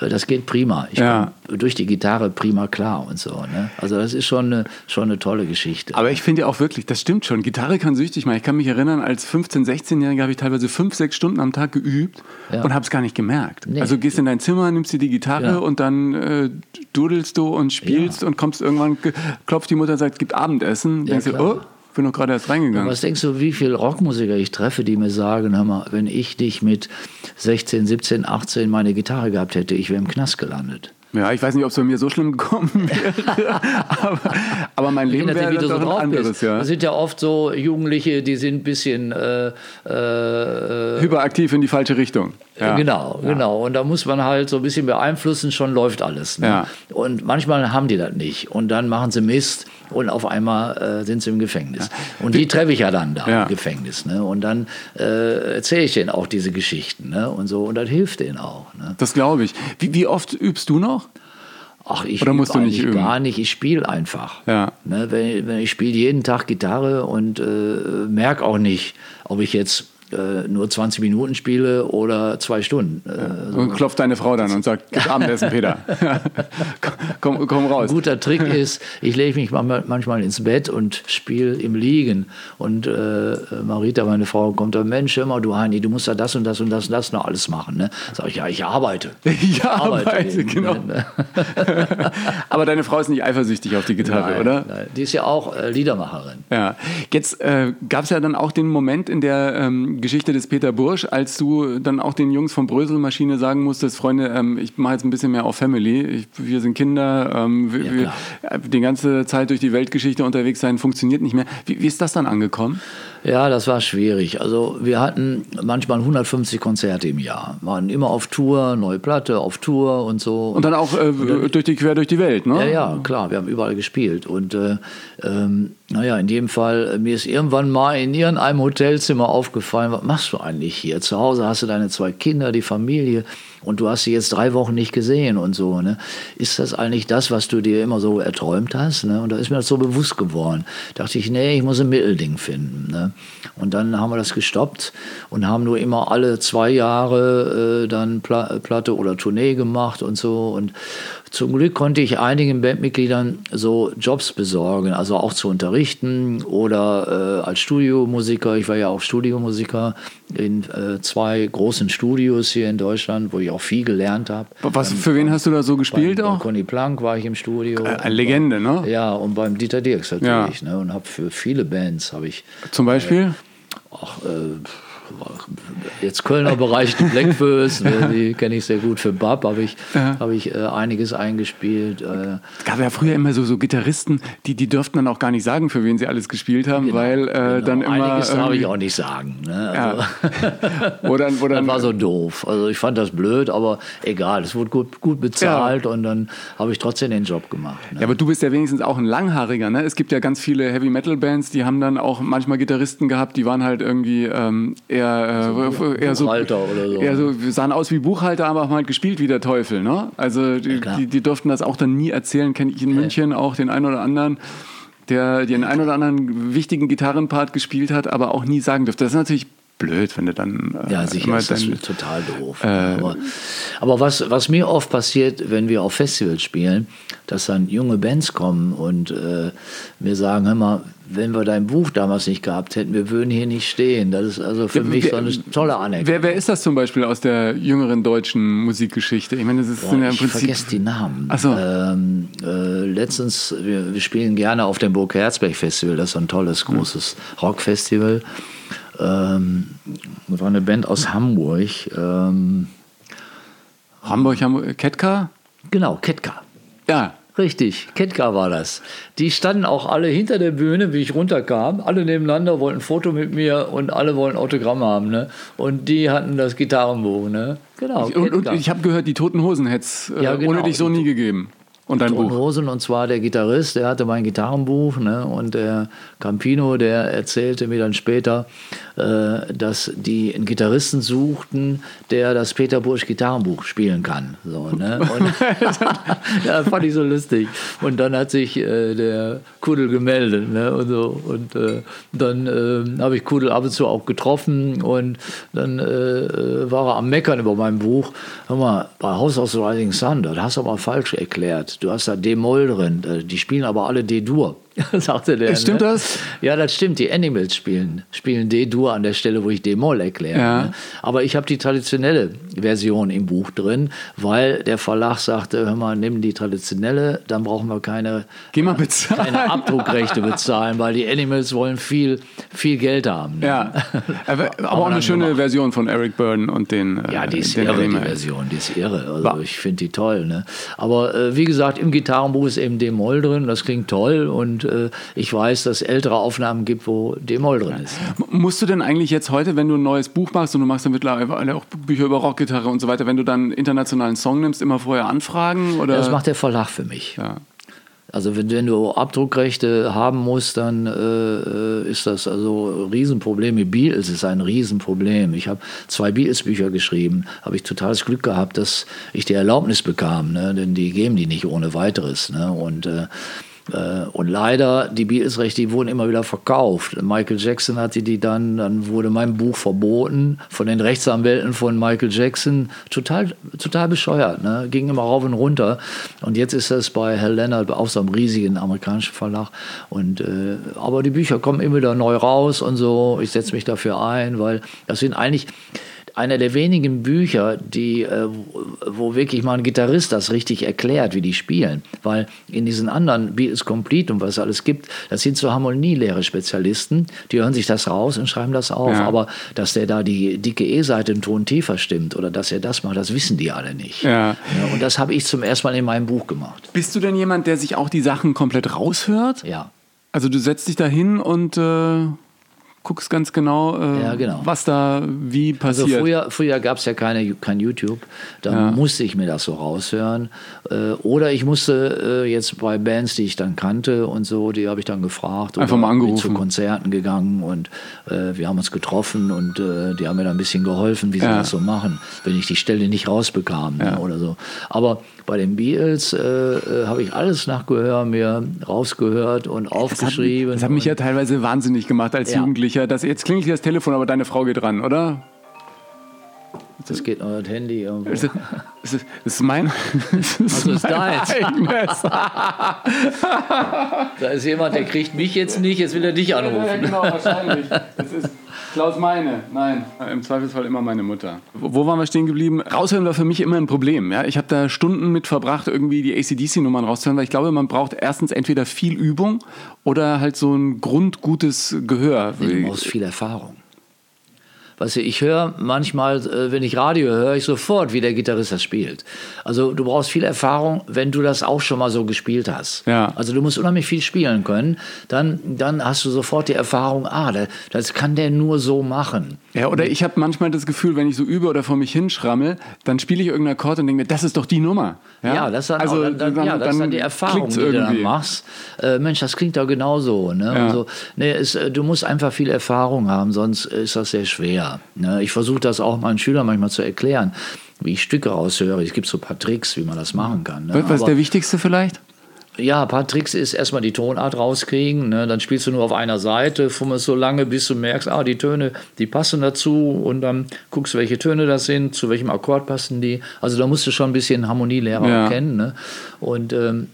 das geht prima. Ich Ja. komme durch die Gitarre prima klar und so. Ne? Also das ist schon eine, schon eine tolle Geschichte. Aber ich finde ja auch wirklich, das stimmt schon. Gitarre kann süchtig machen. Ich kann mich erinnern, als 15-, 16-Jähriger habe ich teilweise fünf, sechs Stunden am Tag geübt Ja. und habe es gar nicht gemerkt. Nee. Also gehst in dein Zimmer, nimmst dir die Gitarre Ja. und dann äh, dudelst du und spielst Ja. und kommst irgendwann, ge- klopft die Mutter und sagt, gibt Abendessen. Denkst du, klar. Oh, bin doch gerade erst reingegangen. Was denkst du, wie viele Rockmusiker ich treffe, die mir sagen, hör mal, wenn ich dich mit 16, 17, 18 meine Gitarre gehabt hätte, ich wäre im Knast gelandet. Ja, ich weiß nicht, ob es bei mir so schlimm gekommen wäre, aber, aber mein Leben wäre wie du so ein anderes. bist. Ja. Das sind ja oft so Jugendliche, die sind ein bisschen äh, äh, Hyperaktiv in die falsche Richtung. Ja. Genau, genau. Und da muss man halt so ein bisschen beeinflussen, schon läuft alles. Ne? Ja. Und manchmal haben die das nicht. Und dann machen sie Mist und auf einmal äh, sind sie im Gefängnis. Und die treffe ich ja dann da Ja. im Gefängnis. Ne? Und dann äh, erzähle ich denen auch diese Geschichten. Ne? Und so. Und das hilft denen auch. Ne? Das glaube ich. Wie, wie oft übst du noch? Ach, ich Oder musst du nicht üben? gar nicht. Ich spiele einfach. Ja. Ne? Wenn, wenn ich spiele jeden Tag Gitarre und äh, merke auch nicht, ob ich jetzt äh, nur 20 Minuten spiele oder zwei Stunden. Äh, Und klopft deine Frau dann und sagt, gib Abendessen, Peter. komm, komm raus. Ein guter Trick ist, ich lege mich manchmal- ins Bett und spiele im Liegen. Und äh, Marita, meine Frau, kommt da, Mensch, mal, du Heini, du musst da das und das und das und das noch alles machen. Ne? Sag ich, ja, ich arbeite. Ja, arbeite, eben, genau. ne? Aber deine Frau ist nicht eifersüchtig auf die Gitarre, Nein, oder? nein. Die ist ja auch äh, Liedermacherin. Ja, jetzt äh, gab es ja dann auch den Moment in der ähm, Geschichte des Peter Bursch, als du dann auch den Jungs von Bröselmaschine sagen musstest, Freunde, ähm, ich mache jetzt ein bisschen mehr auf Family, ich, wir sind Kinder, ähm, wir, Ja, wir, die ganze Zeit durch die Weltgeschichte unterwegs sein funktioniert nicht mehr. Wie, wie ist das dann angekommen? Ja, das war schwierig. Also wir hatten manchmal 150 Konzerte im Jahr, waren immer auf Tour, neue Platte auf Tour und so. Und dann auch äh, durch die, quer durch die Welt, ne? Ja, ja, klar, wir haben überall gespielt. Und äh, ähm, naja, in jedem Fall, äh, mir ist irgendwann mal in irgendeinem Hotelzimmer aufgefallen, was machst du eigentlich hier? Zu Hause hast du deine zwei Kinder, die Familie und du hast sie jetzt drei Wochen nicht gesehen und so. Ne? Ist das eigentlich das, was du dir immer so erträumt hast? Ne? Und da ist mir das so bewusst geworden. dachte ich, nee, ich muss ein Mittelding finden. Ne? Und dann haben wir das gestoppt und haben nur immer alle zwei Jahre äh, dann Pla Platte oder Tournee gemacht und so. Und zum Glück konnte ich einigen Bandmitgliedern so Jobs besorgen, also auch zu unterrichten oder äh, als Studiomusiker. Ich war ja auch Studiomusiker in äh, zwei großen Studios hier in Deutschland, wo ich auch viel gelernt habe. Was, für wen hast du da so gespielt Bei auch? Conny Plank war ich im Studio. Äh, eine Legende, ne? Ja, und beim Dieter Dirks natürlich. Ne? Und habe für viele Bands habe ich Zum Beispiel? Ach, äh, jetzt Kölner Bereich, die Blackfurs, die kenne ich sehr gut. Für Bab habe ich, hab ich äh, einiges eingespielt. Äh, Es gab ja früher immer so, so Gitarristen, die, die dürften dann auch gar nicht sagen, für wen sie alles gespielt haben, weil äh, genau, dann immer. einiges darf ich irgendwie- auch nicht sagen. Ne? Ja. Also, wo dann, wo dann, das war so doof. Also ich fand das blöd, aber egal, es wurde gut, gut bezahlt und dann habe ich trotzdem den Job gemacht. Ne? ja, aber du bist ja wenigstens auch ein Langhaariger. Ne? Es gibt ja ganz viele Heavy Metal Bands, die haben dann auch manchmal Gitarristen gehabt, die waren halt irgendwie ähm, eher, äh, eher so, Buchhalter oder so. eher so, wir sahen aus wie Buchhalter, aber haben halt gespielt wie der Teufel. Ne? Also die, klar. die, die durften das auch dann nie erzählen. Kenne ich in München auch den einen oder anderen. Der den einen oder anderen wichtigen Gitarrenpart gespielt hat, aber auch nie sagen durfte. Das ist natürlich blöd, wenn du dann äh, Ja, sicher ist das total doof. aber aber was, was mir oft passiert, wenn wir auf Festivals spielen, dass dann junge Bands kommen und äh, mir sagen, hör mal, wenn wir dein Buch damals nicht gehabt hätten, wir würden hier nicht stehen. Das ist also für mich so eine tolle Anekdote. Wer, wer ist das zum Beispiel aus der jüngeren deutschen Musikgeschichte? Ich meine, das ist Boah, ja im ich Prinzip. vergesse die Namen. Ach so. ähm, äh, letztens, wir, wir spielen gerne auf dem Burg Herzberg Festival, das ist ein tolles, großes Rockfestival. Ähm, das war eine Band aus Hamburg. Ähm, Hamburg, Hamburg, Ketka? genau, Ketka. Ja. Richtig, Ketka war das. Die standen auch alle hinter der Bühne, wie ich runterkam. Alle nebeneinander wollten ein Foto mit mir und alle wollten Autogramm haben. Ne? Und die hatten das Gitarrenbuch. Ne? Genau. Und, und Ketka. ich habe gehört, die Toten Hosen hätte es äh, Ja, genau. ohne dich so nie gegeben. Und dein Toten Buch. Hosen und zwar der Gitarrist, der hatte mein Gitarrenbuch ne, und der Campino, der erzählte mir dann später, dass die einen Gitarristen suchten, der das Peter Bursch Gitarrenbuch spielen kann. So, ne? Und ja, fand ich so lustig. Und dann hat sich äh, der Kudel gemeldet ne, und so und äh, dann äh, habe ich Kudel ab und zu auch getroffen und dann äh, war er am Meckern über mein Buch. Hör mal, bei House of the Rising Sun, das hast du aber falsch erklärt. Du hast da D-Moll drin, äh, die spielen aber alle D-Dur. sagte der. Stimmt ne? das? Ja, das stimmt. Die Animals spielen, spielen D-Dur an der Stelle, wo ich D-Moll erkläre. Ja. Ne? Aber ich habe die traditionelle Version im Buch drin, weil der Verlag sagte, hör mal, nimm die traditionelle, dann brauchen wir keine, Geh mal bezahlen. keine Abdruckrechte bezahlen, weil die Animals wollen viel, viel Geld haben. Ne? Ja. Aber, aber auch eine schöne gemacht. Version von Eric Byrne und den. äh, Ja, die ist irre, die. Version, die ist irre. Also War- ich finde die toll. Ne? Aber äh, wie gesagt, im Gitarrenbuch ist eben D-Moll drin, das klingt toll und äh, ich weiß, dass es ältere Aufnahmen gibt, wo D-Moll drin ist. M- Musst du denn eigentlich jetzt heute, wenn du ein neues Buch machst und du machst dann mittlerweile auch Bücher über Rockgitarre und so weiter, wenn du dann einen internationalen Song nimmst, immer vorher anfragen? Oder? Das macht der Verlag für mich. ja. Also wenn, wenn du Abdruckrechte haben musst, dann äh, ist das also ein Riesenproblem. Mit Beatles ist ein Riesenproblem. Ich habe zwei Beatles-Bücher geschrieben, habe ich totales Glück gehabt, dass ich die Erlaubnis bekam, ne? denn die geben die nicht ohne weiteres. Ne? Und äh, äh, und leider, die Beatles-Rechte, die wurden immer wieder verkauft. Michael Jackson hatte die dann, dann wurde mein Buch verboten von den Rechtsanwälten von Michael Jackson. Total, total bescheuert, ne? ging immer rauf und runter. Und jetzt ist das bei Hal Leonard auch so einem riesigen amerikanischen Verlag. Und, äh, aber die Bücher kommen immer wieder neu raus und so. Ich setze mich dafür ein, weil das sind eigentlich einer der wenigen Bücher, die, äh, wo- wirklich mal ein Gitarrist das richtig erklärt, wie die spielen. Weil in diesen anderen Beatles Complete und was es alles gibt, das sind so harmonielehre Spezialisten, die hören sich das raus und schreiben das auf. Ja. Aber dass der da die dicke E-Seite einen Ton tiefer stimmt oder dass er das macht, das wissen die alle nicht. Ja. und das habe ich zum ersten Mal in meinem Buch gemacht. Bist du denn jemand, der sich auch die Sachen komplett raushört? Ja. Also du setzt dich da hin und äh, guckst ganz genau, äh, Ja, genau. was da wie Also passiert. früher, früher gab es ja keine, kein YouTube. Da Ja. musste ich mir das so raushören. Äh, oder ich musste äh, jetzt bei Bands, die ich dann kannte und so, die habe ich dann gefragt. Einfach mal angerufen. bin zu Konzerten gegangen und äh, wir haben uns getroffen und äh, die haben mir dann ein bisschen geholfen, wie sie Ja. das so machen, wenn ich die Stelle nicht rausbekam ne, oder so. Aber bei den Beatles äh, äh, habe ich alles nach Gehör mir rausgehört und das hat, aufgeschrieben. das hat mich ja teilweise wahnsinnig gemacht als Ja. Jugendlicher. Das, jetzt klingelt hier das Telefon, aber deine Frau geht ran, oder? Das geht noch das Handy irgendwo. Das ist, das ist, das ist mein, das ist Also ist mein deins. Da ist jemand, der kriegt mich jetzt nicht, jetzt will er dich Ja, anrufen. genau, wahrscheinlich. Das ist Klaus meine. Nein, im Zweifelsfall immer meine Mutter. Wo wo waren wir stehen geblieben? Raushören war für mich immer ein Problem. Ja? Ich habe da Stunden mit verbracht, irgendwie die ACDC-Nummern rauszuhören, weil ich glaube, man braucht erstens entweder viel Übung oder halt so ein grundgutes Gehör. Du brauchst viel Erfahrung. Weißt du, ich höre manchmal, äh, wenn ich Radio höre, höre ich sofort, wie der Gitarrist das spielt. Also du brauchst viel Erfahrung, wenn du das auch schon mal so gespielt hast. Ja. Also du musst unheimlich viel spielen können. Dann, dann hast du sofort die Erfahrung, ah, da- das kann der nur so machen. Ja, oder ich habe manchmal das Gefühl, wenn ich so übe oder vor mich hinschrammel, dann spiele ich irgendeinen Akkord und denke mir, das ist doch die Nummer. Ja, das, ist dann, also, dann, dann, ja, das dann die Erfahrung, die du dann irgendwie. machst. Äh, Mensch, das klingt doch genauso. Ne? Ja. Also, nee, es, äh, du musst einfach viel Erfahrung haben, sonst ist das sehr schwer. Ne? Ich versuche das auch meinen Schülern manchmal zu erklären, wie ich Stücke raushöre. Es gibt so ein paar Tricks, wie man das machen kann. Ne? Was ist Aber- der wichtigste vielleicht? ja, ein paar Tricks ist erstmal die Tonart rauskriegen. Ne? Dann spielst du nur auf einer Seite, fummelst so lange, bis du merkst, ah, die Töne, die passen dazu. Und dann guckst du, welche Töne das sind, zu welchem Akkord passen die. Also da musst du schon ein bisschen Harmonielehrer Ja. kennen. Ne? Und ähm,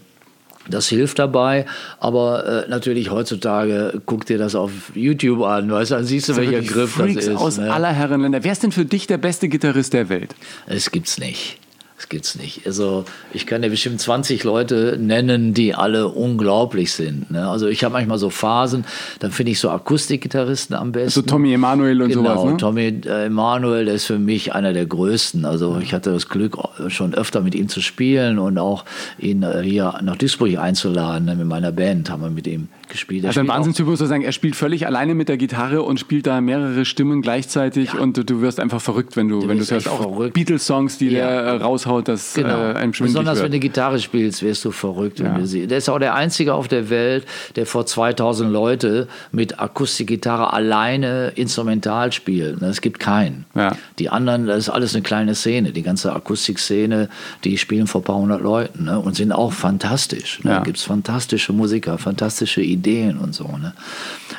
Das hilft dabei, aber äh, natürlich heutzutage guck dir das auf YouTube an, weißt du, dann siehst du, welcher Griff Freaks das ist. aus ne? aller Herrenländer. Wer ist denn für dich der beste Gitarrist der Welt? Es gibt's nicht. Das gibt's nicht. Also ich kann dir bestimmt 20 Leute nennen, die alle unglaublich sind. Ne? Also ich habe manchmal so Phasen, dann finde ich so Akustikgitarristen am besten. So Tommy Emanuel und genau, sowas, ne? Tommy äh, Emanuel, der ist für mich einer der größten. Also ich hatte das Glück, schon öfter mit ihm zu spielen und auch ihn äh, hier nach Duisburg einzuladen. Ne? Mit meiner Band haben wir mit ihm gespielt. Er Also ein Wahnsinnstyp muss man sagen, er spielt völlig alleine mit der Gitarre und spielt da mehrere Stimmen gleichzeitig und du, du wirst einfach verrückt, wenn du, wenn du es wirst hörst. Auch. Beatles-Songs, die Ja. der äh, raushaut, das Genau. äh, einem schwindelig Besonders wenn wird. du Gitarre spielst, wirst du verrückt. Wenn Ja. du sie. Der ist auch der einzige auf der Welt, der vor 2000 Leute mit Akustikgitarre alleine instrumental spielt. Ne, Es gibt keinen. Ja. Die anderen, das ist alles eine kleine Szene. Die ganze Akustikszene, die spielen vor ein paar hundert Leuten ne? und sind auch fantastisch. Ne? Ja. Da gibt es fantastische Musiker, fantastische Ideen und so. Ne?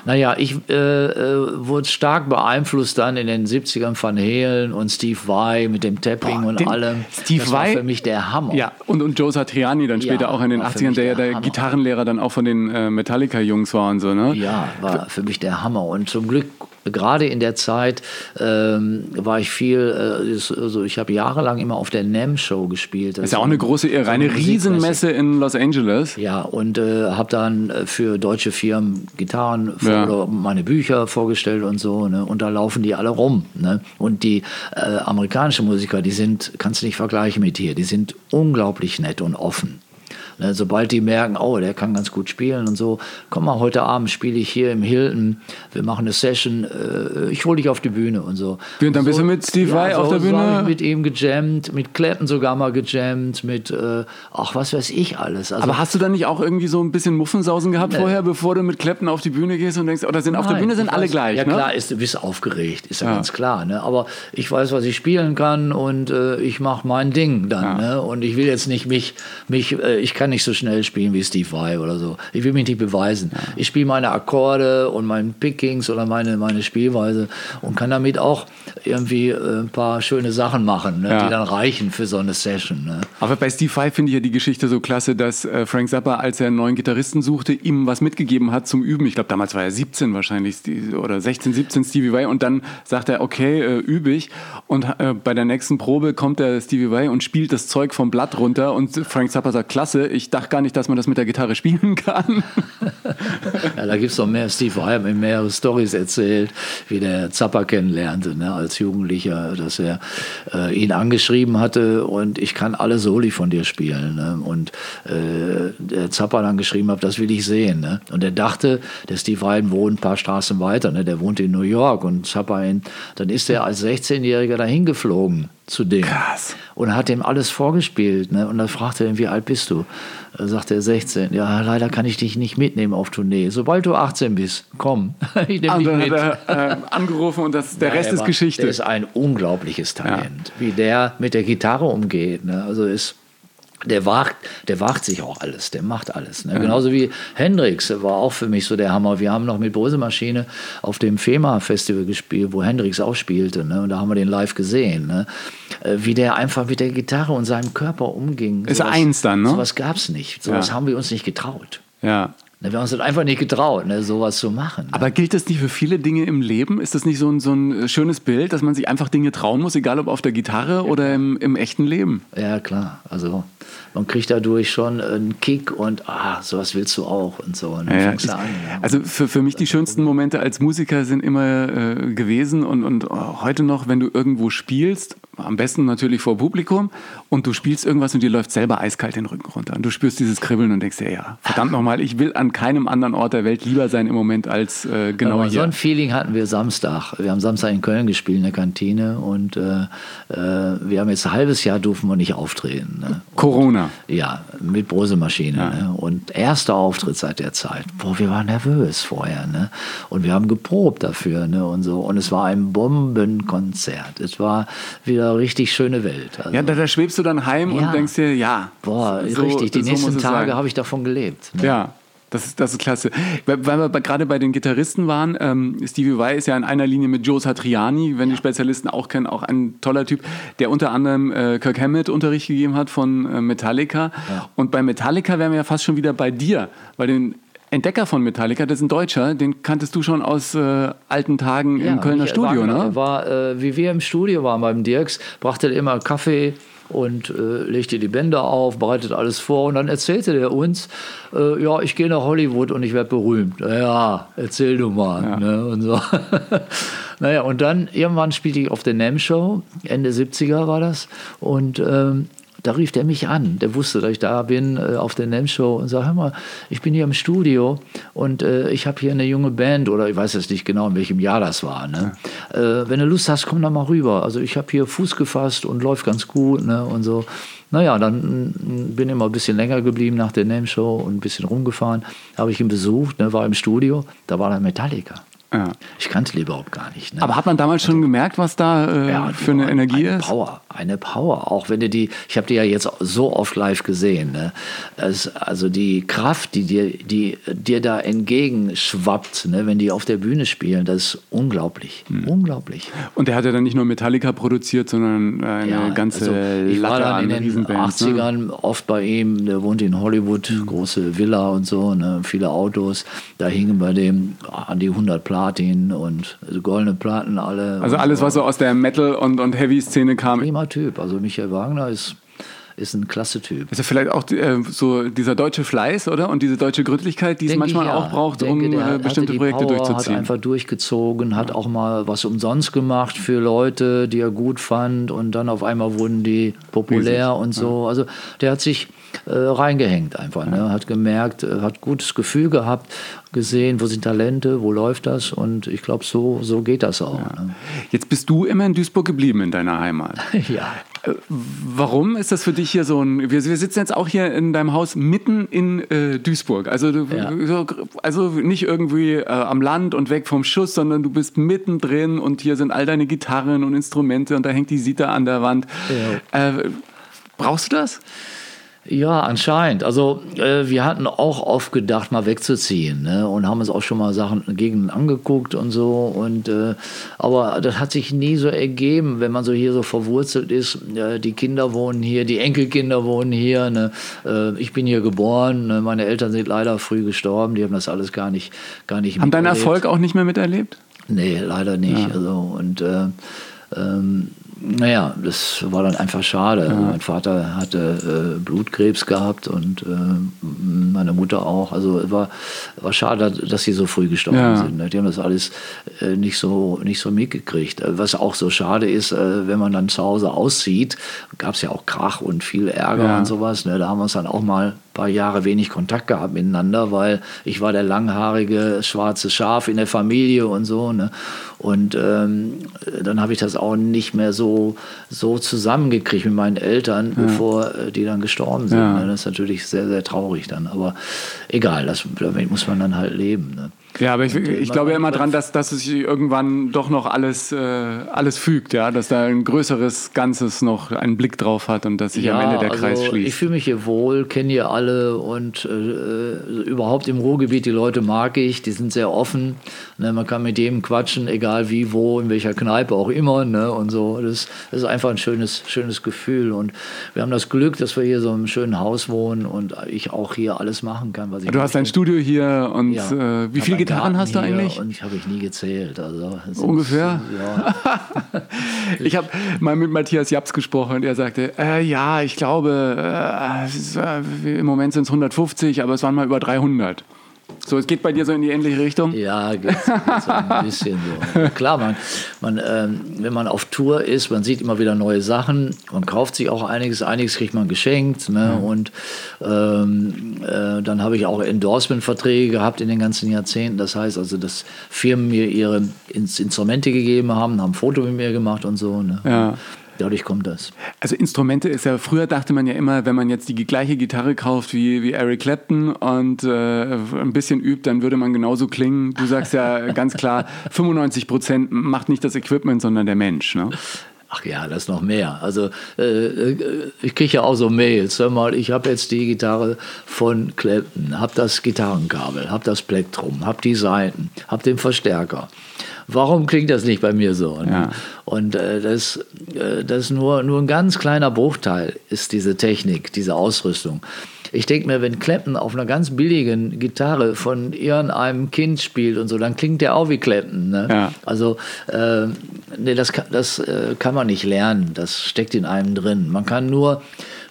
Naja, ich äh, äh, wurde stark beeinflusst dann in den 70ern Van Halen und Steve Vai mit dem Tapping Boah, und allem. Steve das war Vai- für mich der Hammer. Ja, und, und Joe Satriani dann Ja, später auch in den war für 80ern, mich der ja der der. Gitarrenlehrer dann auch von den äh, Metallica-Jungs war und so, ne? Ja, war für mich der Hammer. Und zum Glück, gerade in der Zeit, ähm, war ich viel, äh, also ich habe jahrelang immer auf der NAM Show gespielt. Das Ist ja auch eine große Ehre, eine. Riesenmesse in Los Angeles. Ja, und äh, habe dann äh, für deutsche Firmen Gitarren Ja. oder meine Bücher vorgestellt und so. Ne? Und da laufen die alle rum. Ne? Und die äh, amerikanischen Musiker, die sind, kannst du nicht vergleichen mit hier, die sind unglaublich nett und offen. Ne? Sobald die merken, oh, der kann ganz gut spielen und so, komm mal, heute Abend spiele ich hier im Hilton, wir machen eine Session, äh, ich hole dich auf die Bühne und so. Und dann bist so, du mit Steve Vai auf der so hab Bühne? ich mit ihm gejammt, mit Clapton sogar mal gejammt, mit, äh, ach, was weiß ich alles. Also, Aber hast du dann nicht auch irgendwie so ein bisschen Muffensausen gehabt vorher, bevor du mit Clapton auf die Bühne gehst und denkst, oder sind auf der Nein, Bühne sind alle weiß- gleich, Ja ne? klar, ist, du bist aufgeregt, ist ja, Ja. ganz klar. Ne? Aber ich weiß, was ich spielen kann und äh, ich mache mein Ding dann. Ja. Ne? Und ich will jetzt nicht mich, mich äh, ich kann nicht so schnell spielen wie Steve Vai oder so. Ich will mich nicht beweisen. Ich spiele meine Akkorde und meinen Pickings oder meine, meine Spielweise und kann damit auch irgendwie äh, ein paar schöne Sachen machen, ne? Ja. die dann reichen für so eine Session. Ne? Aber bei Steve Vai finde ich ja die Geschichte so klasse, dass äh, Frank Zappa, als er einen neuen Gitarristen suchte, ihm was mitgegeben hat zum Üben. Ich glaube, damals war er 17 wahrscheinlich oder 16, 17 Stevie Vai und dann sagt er, okay, äh, übe ich. Und äh, bei der nächsten Probe kommt der Stevie Vai und spielt das Zeug vom Blatt runter und Frank Zappa sagt, klasse, ich dachte gar nicht, dass man das mit der Gitarre spielen kann. Ja, da gibt es noch mehr. Steve Vai hat mir mehrere Stories erzählt, wie der Zappa kennenlernte ne, als Jugendlicher, dass er äh, ihn angeschrieben hatte und ich kann alle Soli von dir spielen. Ne? Und äh, der Zappa dann geschrieben hat, das will ich sehen. Ne? Und er dachte, der Steve Vai wohnt ein paar Straßen weiter, ne? der wohnt in New York und Zappa in, dann ist er als 16-Jähriger dahin geflogen zu dem. Krass. Und hat ihm alles vorgespielt. Ne? Und dann fragte er ihn, wie alt bist du? Da sagte er 16. Ja, leider kann ich dich nicht mitnehmen auf Tournee. Sobald du 18 bist, komm. Ich nehme Und dich mit. hat er äh, angerufen und das, der Ja, Rest ist war- Geschichte. Der ist ein unglaubliches Talent. Wie der mit der Gitarre umgeht. Ne? Also ist. Der wagt, der wagt sich auch alles, der macht alles. Ne? Genauso wie Hendrix war auch für mich so der Hammer. Wir haben noch mit Brösemaschine auf dem FEMA-Festival gespielt, wo Hendrix auch spielte. Ne? Und da haben wir den live gesehen. Ne? Äh, Wie der einfach mit der Gitarre und seinem Körper umging. Ist eins dann, ne? Sowas gab es nicht. Sowas Ja. haben wir uns nicht getraut. ja. Ne? Wir haben uns das einfach nicht getraut, ne? sowas zu machen. Ne? Aber gilt das nicht für viele Dinge im Leben? Ist das nicht so ein, so ein schönes Bild, dass man sich einfach Dinge trauen muss, egal ob auf der Gitarre oder im, im echten Leben? Ja, klar. Also man kriegt dadurch schon einen Kick und ah, sowas willst du auch und so. Und dann Ja, ja, ich, an. Ja. also für, für mich die schönsten Momente als Musiker sind immer äh, gewesen und, und oh, heute noch, wenn du irgendwo spielst, am besten natürlich vor Publikum und du spielst irgendwas und dir läuft selber eiskalt den Rücken runter und du spürst dieses Kribbeln und denkst dir, ja, verdammt nochmal, ich will an keinem anderen Ort der Welt lieber sein im Moment als äh, genau Aber so hier. ein Feeling hatten wir Samstag. Wir haben Samstag in Köln gespielt in der Kantine und äh, äh, wir haben jetzt ein halbes Jahr durften wir nicht auftreten. Ne? Corona. Ja, mit Brosemaschine. Ne? Und erster Auftritt seit der Zeit. Boah, wir waren nervös vorher. Ne? Und wir haben geprobt dafür. Ne? Und, so. und es war ein Bombenkonzert. Es war wieder richtig schöne Welt. Also, Ja, da, da schwebst du dann heim Ja. und denkst dir, ja. boah, so- richtig. Die so nächsten Tage habe ich davon gelebt. Ne? Ja. Das ist, das ist klasse. Weil wir gerade bei den Gitarristen waren, ähm, Stevie Vai ist ja in einer Linie mit Joe Satriani, wenn die Spezialisten auch kennen, auch ein toller Typ, der unter anderem äh, Kirk Hammett Unterricht gegeben hat von äh, Metallica. Und bei Metallica wären wir ja fast schon wieder bei dir, weil den Entdecker von Metallica, das ist ein Deutscher, den kanntest du schon aus äh, alten Tagen im Kölner Studio, Wagner, ne? War, äh, wie wir im Studio waren beim Dirks, brachte er immer Kaffee und äh, legte die Bänder auf, bereitet alles vor und dann erzählte der uns, äh, ja, ich gehe nach Hollywood und ich werde berühmt. Ja, erzähl du mal. Ne? Und so. naja, und dann irgendwann spielte ich auf der NAM Show, Ende 70er war das und ähm, da rief der mich an. Der wusste, dass ich da bin äh, auf der NAM-Show und sagte, hör mal, ich bin hier im Studio und äh, ich habe hier eine junge Band oder ich weiß jetzt nicht genau, in welchem Jahr das war. Ne? Äh, wenn du Lust hast, komm da mal rüber. Also ich habe hier Fuß gefasst und läuft ganz gut ne? und so. Naja, dann mm, bin ich immer ein bisschen länger geblieben nach der NAM-Show und ein bisschen rumgefahren. Habe ich ihn besucht, ne? war im Studio, da war dann Metallica. Ja. Ich kannte die überhaupt gar nicht. Ne? Aber hat man damals schon gemerkt, was da äh, Ja, für eine Energie eine ist? Power, eine Power. Auch wenn du die, ich habe die ja jetzt so oft live gesehen. Ne? Es, also die Kraft, die dir, die dir da entgegenschwappt, ne? wenn die auf der Bühne spielen, das ist unglaublich, Hm. unglaublich. Und der hat ja dann nicht nur Metallica produziert, sondern eine ganze also ich war dann in den Riesenbands. Ne? 80ern oft bei ihm, der wohnt in Hollywood, Mhm. große Villa und so, ne, viele Autos. Da hingen bei dem an die 100 Platin und goldene Platten alle. Also alles, so. was so aus der Metal- und, und Heavy-Szene kam. Prima Typ. Also Michael Wagner ist, ist ein klasse Typ. Ist ja vielleicht auch äh, so dieser deutsche Fleiß, oder? Und diese deutsche Gründlichkeit, die es Denke manchmal ich, ja. auch braucht, Denke, um äh, bestimmte Projekte Power, durchzuziehen. Hat einfach durchgezogen, hat auch mal was umsonst gemacht für Leute, die er gut fand und dann auf einmal wurden die populär Riesig, und so. Also der hat sich äh, reingehängt einfach, ne? hat gemerkt, äh, hat gutes Gefühl gehabt, gesehen, wo sind Talente, wo läuft das und ich glaube, so, so geht das auch. Ne? Jetzt bist du immer in Duisburg geblieben, in deiner Heimat. Ja. Äh, Warum ist das für dich hier so ein. Wir, wir sitzen jetzt auch hier in deinem Haus mitten in äh, Duisburg. Also, du, Ja. so, also nicht irgendwie äh, am Land und weg vom Schuss, sondern du bist mittendrin und hier sind all deine Gitarren und Instrumente und da hängt die Sita an der Wand. Äh, brauchst du das? Ja, anscheinend. Also äh, wir hatten auch oft gedacht, mal wegzuziehen ne? und haben uns auch schon mal Sachen Gegenden angeguckt und so. Und äh, aber das hat sich nie so ergeben, wenn man so hier so verwurzelt ist. Äh, die Kinder wohnen hier, die Enkelkinder wohnen hier. Ne? Äh, ich bin hier geboren. Ne? Meine Eltern sind leider früh gestorben. Die haben das alles gar nicht, gar nicht Haben deinen. Erfolg auch nicht mehr miterlebt? Nee, leider nicht. Also, und äh, ähm, naja, das war dann einfach schade. Also mein Vater hatte äh, Blutkrebs gehabt und äh, meine Mutter auch. Also es war, war schade, dass sie so früh gestorben Ja. sind. ne? Die haben das alles äh, nicht, so, nicht so mitgekriegt. Äh, Was auch so schade ist, äh, wenn man dann zu Hause auszieht, gab es ja auch Krach und viel Ärger Ja. und sowas. Ne? Da haben wir uns dann auch mal paar Jahre wenig Kontakt gehabt miteinander, weil ich war der langhaarige schwarze Schaf in der Familie und so. Ne? Und ähm, dann habe ich das auch nicht mehr so, so zusammengekriegt mit meinen Eltern, bevor äh, die dann gestorben sind. Ja. Ne? Das ist natürlich sehr, sehr traurig dann. Aber egal, das, damit muss man dann halt leben. Ne? Ja, aber ich, Und, äh, ich glaube ja immer dran, dass, dass sich irgendwann doch noch alles, äh, alles fügt, ja, dass da ein größeres Ganzes noch einen Blick drauf hat und dass sich am Ende der Kreis also Ich schließt. fühle mich hier wohl, kenne hier alle und äh, überhaupt im Ruhrgebiet, die Leute mag ich, die sind sehr offen. Ne, man kann mit jedem quatschen, egal wie, wo, in welcher Kneipe auch immer. Ne, und so. Das, das ist einfach ein schönes, schönes Gefühl. Und wir haben das Glück, dass wir hier so einem schönen Haus wohnen und ich auch hier alles machen kann, was ich Du hast dein möchte. Studio hier und Ja. äh, wie viele einen Gitarren hast du eigentlich? Und habe ich nie gezählt. Also, es ist- Ungefähr? Ja. Ich habe mal mit Matthias Japs gesprochen und er sagte, äh, ja, ich glaube, äh, äh, im Moment sind es 150, aber es waren mal über 300. So, es geht bei dir so in die ähnliche Richtung? Ja, geht, geht so ein bisschen so. Klar, man, man, ähm, wenn man auf Tour ist, man sieht immer wieder neue Sachen, man kauft sich auch einiges, einiges kriegt man geschenkt. Ne? Und ähm, äh, dann habe ich auch Endorsement-Verträge gehabt in den ganzen Jahrzehnten. Das heißt also, dass Firmen mir ihre Ins Instrumente gegeben haben, haben ein Foto mit mir gemacht und so. Ne? Ja. Dadurch kommt das. Also Instrumente ist ja, früher dachte man ja immer, wenn man jetzt die gleiche Gitarre kauft wie, wie Eric Clapton und äh, ein bisschen übt, dann würde man genauso klingen. Du sagst ja ganz klar, 95 Prozent macht nicht das Equipment, sondern der Mensch. Ne? Ach ja, das noch mehr. Also äh, ich kriege ja auch so Mails. Hör mal, ich habe jetzt die Gitarre von Clapton, habe das Gitarrenkabel, habe das Plektrum, habe die Saiten, habe den Verstärker. Warum klingt das nicht bei mir so? Ja. Und äh, das, äh, das nur, nur ein ganz kleiner Bruchteil ist diese Technik, diese Ausrüstung. Ich denke mir, wenn Clapton auf einer ganz billigen Gitarre von irgendeinem Kind spielt und so, dann klingt der auch wie Clapton. Ne? Ja. Also, äh, nee, das, kann, das äh, kann man nicht lernen. Das steckt in einem drin. Man kann nur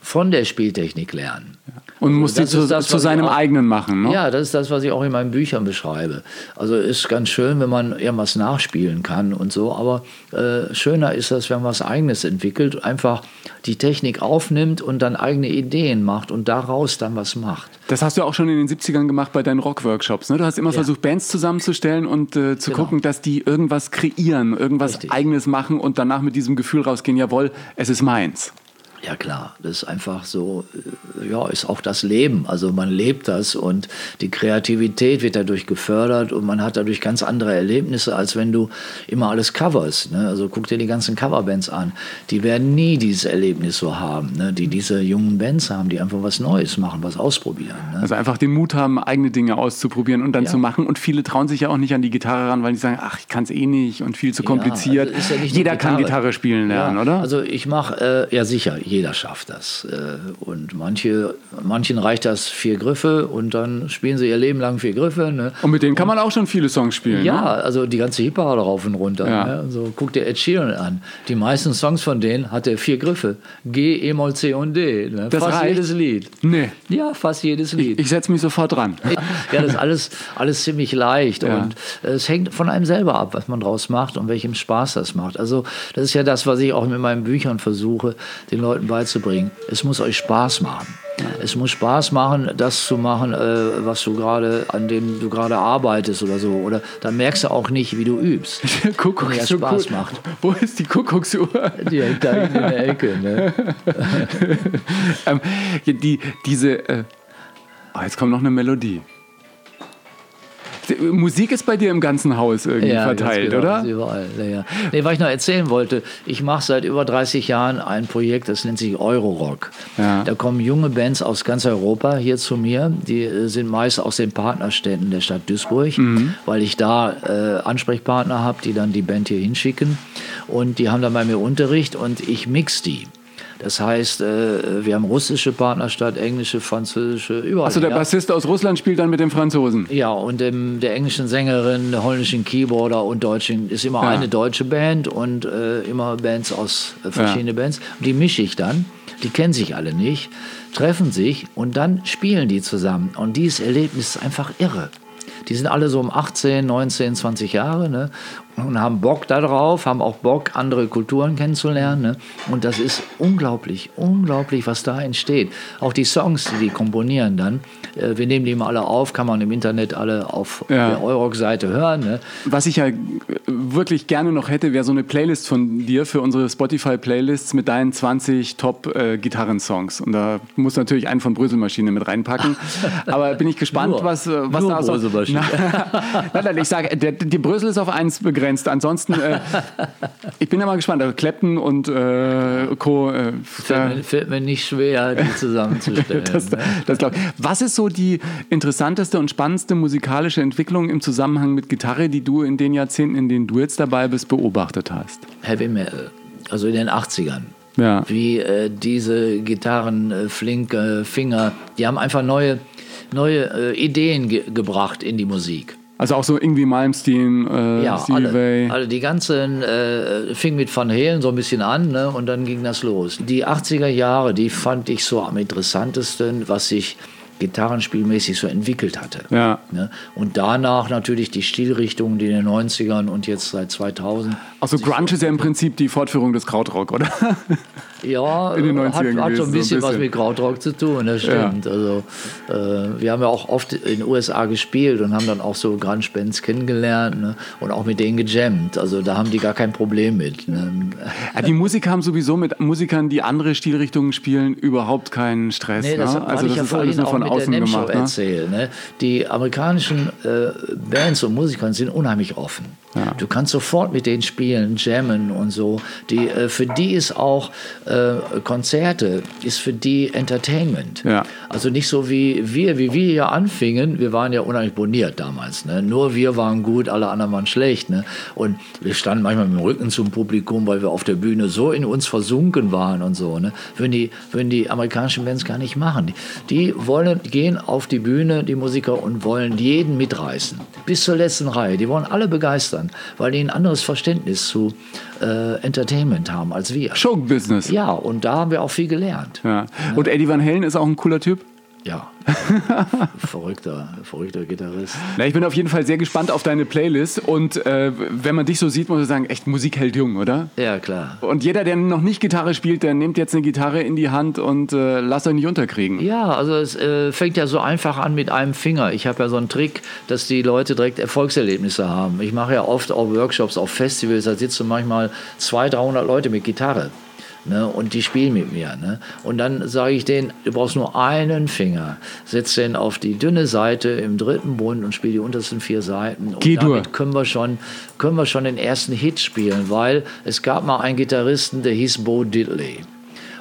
von der Spieltechnik lernen. Und muss die das zu, das, zu seinem auch- eigenen machen. Ne? Ja, das ist das, was ich auch in meinen Büchern beschreibe. Also ist ganz schön, wenn man irgendwas nachspielen kann und so, aber äh, schöner ist das, wenn man was Eigenes entwickelt, einfach die Technik aufnimmt und dann eigene Ideen macht und daraus dann was macht. Das hast du auch schon in den 70ern gemacht bei deinen Rock-Workshops. Ne? Du hast immer versucht, Bands zusammenzustellen und äh, zu Genau. gucken, dass die irgendwas kreieren, irgendwas Richtig. Eigenes machen und danach mit diesem Gefühl rausgehen, jawohl, es ist meins. Ja klar, das ist einfach so, äh, ja, ist auch das Leben. Also man lebt das und die Kreativität wird dadurch gefördert und man hat dadurch ganz andere Erlebnisse, als wenn du immer alles coverst. Ne? Also guck dir die ganzen Coverbands an. Die werden nie dieses Erlebnis so haben, ne? die diese jungen Bands haben, die einfach was Neues machen, was ausprobieren. Ne? Also einfach den Mut haben, eigene Dinge auszuprobieren und dann Ja. zu machen. Und viele trauen sich ja auch nicht an die Gitarre ran, weil die sagen, ach, ich kann es eh nicht und viel zu kompliziert. Ja, also ja nicht nur Jeder kann Gitarre spielen lernen, ja, oder? Also ich mache, äh, ja sicher, jeder schafft das. Äh, und manche, manchen reicht das vier Griffe und dann spielen sie ihr Leben lang vier Griffe. Ne? und mit denen kann man auch schon viele Songs spielen. Ja, Ne? also die ganze Hip-Hop rauf und runter. Ja. Ne? Also guck dir Ed Sheeran an. Die meisten Songs von denen hat er vier Griffe. G, E-Moll, C und D. Ne? Das fast reicht? jedes Lied. Nee, Ja, fast jedes Lied. ich setze mich sofort dran. Ja, das ist alles, alles ziemlich leicht Ja. und es hängt von einem selber ab, was man draus macht und welchem Spaß das macht. Also das ist ja das, was ich auch mit meinen Büchern versuche, den Leuten beizubringen. Es muss euch Spaß machen. Es muss Spaß machen, das zu machen, äh, was du gerade, an dem du gerade arbeitest oder so. Oder dann merkst du auch nicht, wie du übst. Dir Kuckucksuhr. Spaß macht. Wo ist die Kuckucksuhr? Die hängt da hinten in der Ecke. Ne? ähm, ja, die, diese. Äh, oh, jetzt kommt noch eine Melodie. Musik ist bei dir im ganzen Haus irgendwie verteilt, ganz genau, oder? Überall. Ja, ja. Nee, was ich noch erzählen wollte, ich mache seit über 30 Jahren ein Projekt, das nennt sich Eurorock. Ja. Da kommen junge Bands aus ganz Europa hier zu mir. Die äh, sind meist aus den Partnerstädten der Stadt Duisburg, Mhm. weil ich da äh, Ansprechpartner habe, die dann die Band hier hinschicken. Und die haben dann bei mir Unterricht und ich mix die. Das heißt, äh, wir haben russische Partnerstadt, englische, französische, überall. Also der ja. Bassist aus Russland spielt dann mit dem Franzosen. Ja, und dem, der englischen Sängerin, der holländischen Keyboarder und deutschen ist immer Ja. eine deutsche Band und äh, immer Bands aus äh, verschiedene Bands. Und die mische ich dann. Die kennen sich alle nicht, treffen sich und dann spielen die zusammen. Und dieses Erlebnis ist einfach irre. Die sind alle so um 18, 19, 20 Jahre ne? Und haben Bock darauf, haben auch Bock, andere Kulturen kennenzulernen. Ne? Und das ist unglaublich, unglaublich, was da entsteht. Auch die Songs, die die komponieren dann, äh, wir nehmen die mal alle auf, kann man im Internet alle auf Ja. der Eurog-Seite hören. Ne? Was ich ja äh, wirklich gerne noch hätte, wäre so eine Playlist von dir für unsere Spotify-Playlists mit deinen 20 Top-Gitarrensongs. Und da muss natürlich einen von Bröselmaschine mit reinpacken. Aber bin ich gespannt, Nur- was, äh, was nur da aus. Bröselmaschine. nein, ich sage, die Brösel ist auf eins begrenzt. Ansonsten, äh, ich bin ja mal gespannt. Also Clapton und äh, Co. Äh, Fällt, mir, fällt mir nicht schwer, die zusammenzustellen. das, ne? das glaub ich. Was ist so die interessanteste und spannendste musikalische Entwicklung im Zusammenhang mit Gitarre, die du in den Jahrzehnten, in denen du jetzt dabei bist, beobachtet hast? Heavy Metal, also in den 80ern. Ja. Wie äh, diese Gitarren, äh, flinke Finger, die haben einfach neue, neue äh, Ideen ge gebracht in die Musik. Also auch so irgendwie Malmsteen, äh, Ja, Stevie alle, alle die ganzen äh, fing mit Van Halen so ein bisschen an ne, und dann ging das los. Die 80er Jahre, die fand ich so am interessantesten, was sich gitarrenspielmäßig so entwickelt hatte. Ja. Ne? Und danach natürlich die Stilrichtungen, die in den 90ern und jetzt seit 2000. Also Grunge ist ja im Prinzip die Fortführung des Krautrock, oder? Ja, In den hat, 90ern hat gewesen, so ein so ein bisschen was bisschen. mit Krautrock zu tun, das stimmt. Also, äh, wir haben ja auch oft in den USA gespielt und haben dann auch so Grunge-Bands kennengelernt ne? und auch mit denen gejammt. Also da haben die gar kein Problem mit. Ne? Ja, die Musiker haben sowieso mit Musikern, die andere Stilrichtungen spielen, überhaupt keinen Stress. Nee, das ne? Also das ja ist alles nur von mit der gemacht. Ne? erzähle. Ne? Die amerikanischen äh, Bands und Musiker sind unheimlich offen. Ja. Du kannst sofort mit denen spielen, jammen und so. Die, äh, für die ist auch äh, Konzerte, ist für die Entertainment. Ja. Also nicht so wie wir, wie wir hier anfingen. Wir waren ja unheimlich boniert damals. Ne? Nur wir waren gut, alle anderen waren schlecht. Ne? Und wir standen manchmal mit dem Rücken zum Publikum, weil wir auf der Bühne so in uns versunken waren und so. Ne? Würden, die, würden die amerikanischen Bands gar nicht machen. Die, die wollen, gehen auf die Bühne, die Musiker, und wollen jeden mitreißen. Bis zur letzten Reihe. Die wollen alle begeistern weil die ein anderes Verständnis zu äh, Entertainment haben als wir. Showbusiness. Ja, und da haben wir auch viel gelernt. Ja. Und Eddie Van Halen ist auch ein cooler Typ? Ja, verrückter, verrückter Gitarrist. Na, ich bin auf jeden Fall sehr gespannt auf deine Playlist und äh, wenn man dich so sieht, muss man sagen, echt Musik hält jung, oder? Ja, klar. Und jeder, der noch nicht Gitarre spielt, der nimmt jetzt eine Gitarre in die Hand und äh, lasst euch nicht unterkriegen. Ja, also es äh, fängt ja so einfach an mit einem Finger. Ich habe ja so einen Trick, dass die Leute direkt Erfolgserlebnisse haben. Ich mache ja oft auch Workshops auf Festivals, da sitzen manchmal 200, 300 Leute mit Gitarre. Ne, und die spielen mit mir. Ne? Und dann sage ich denen, du brauchst nur einen Finger. Setz den auf die dünne Seite im dritten Bund und spiel die untersten vier Seiten. Und Geh damit können wir, schon, können wir schon den ersten Hit spielen, weil es gab mal einen Gitarristen, der hieß Bo Diddley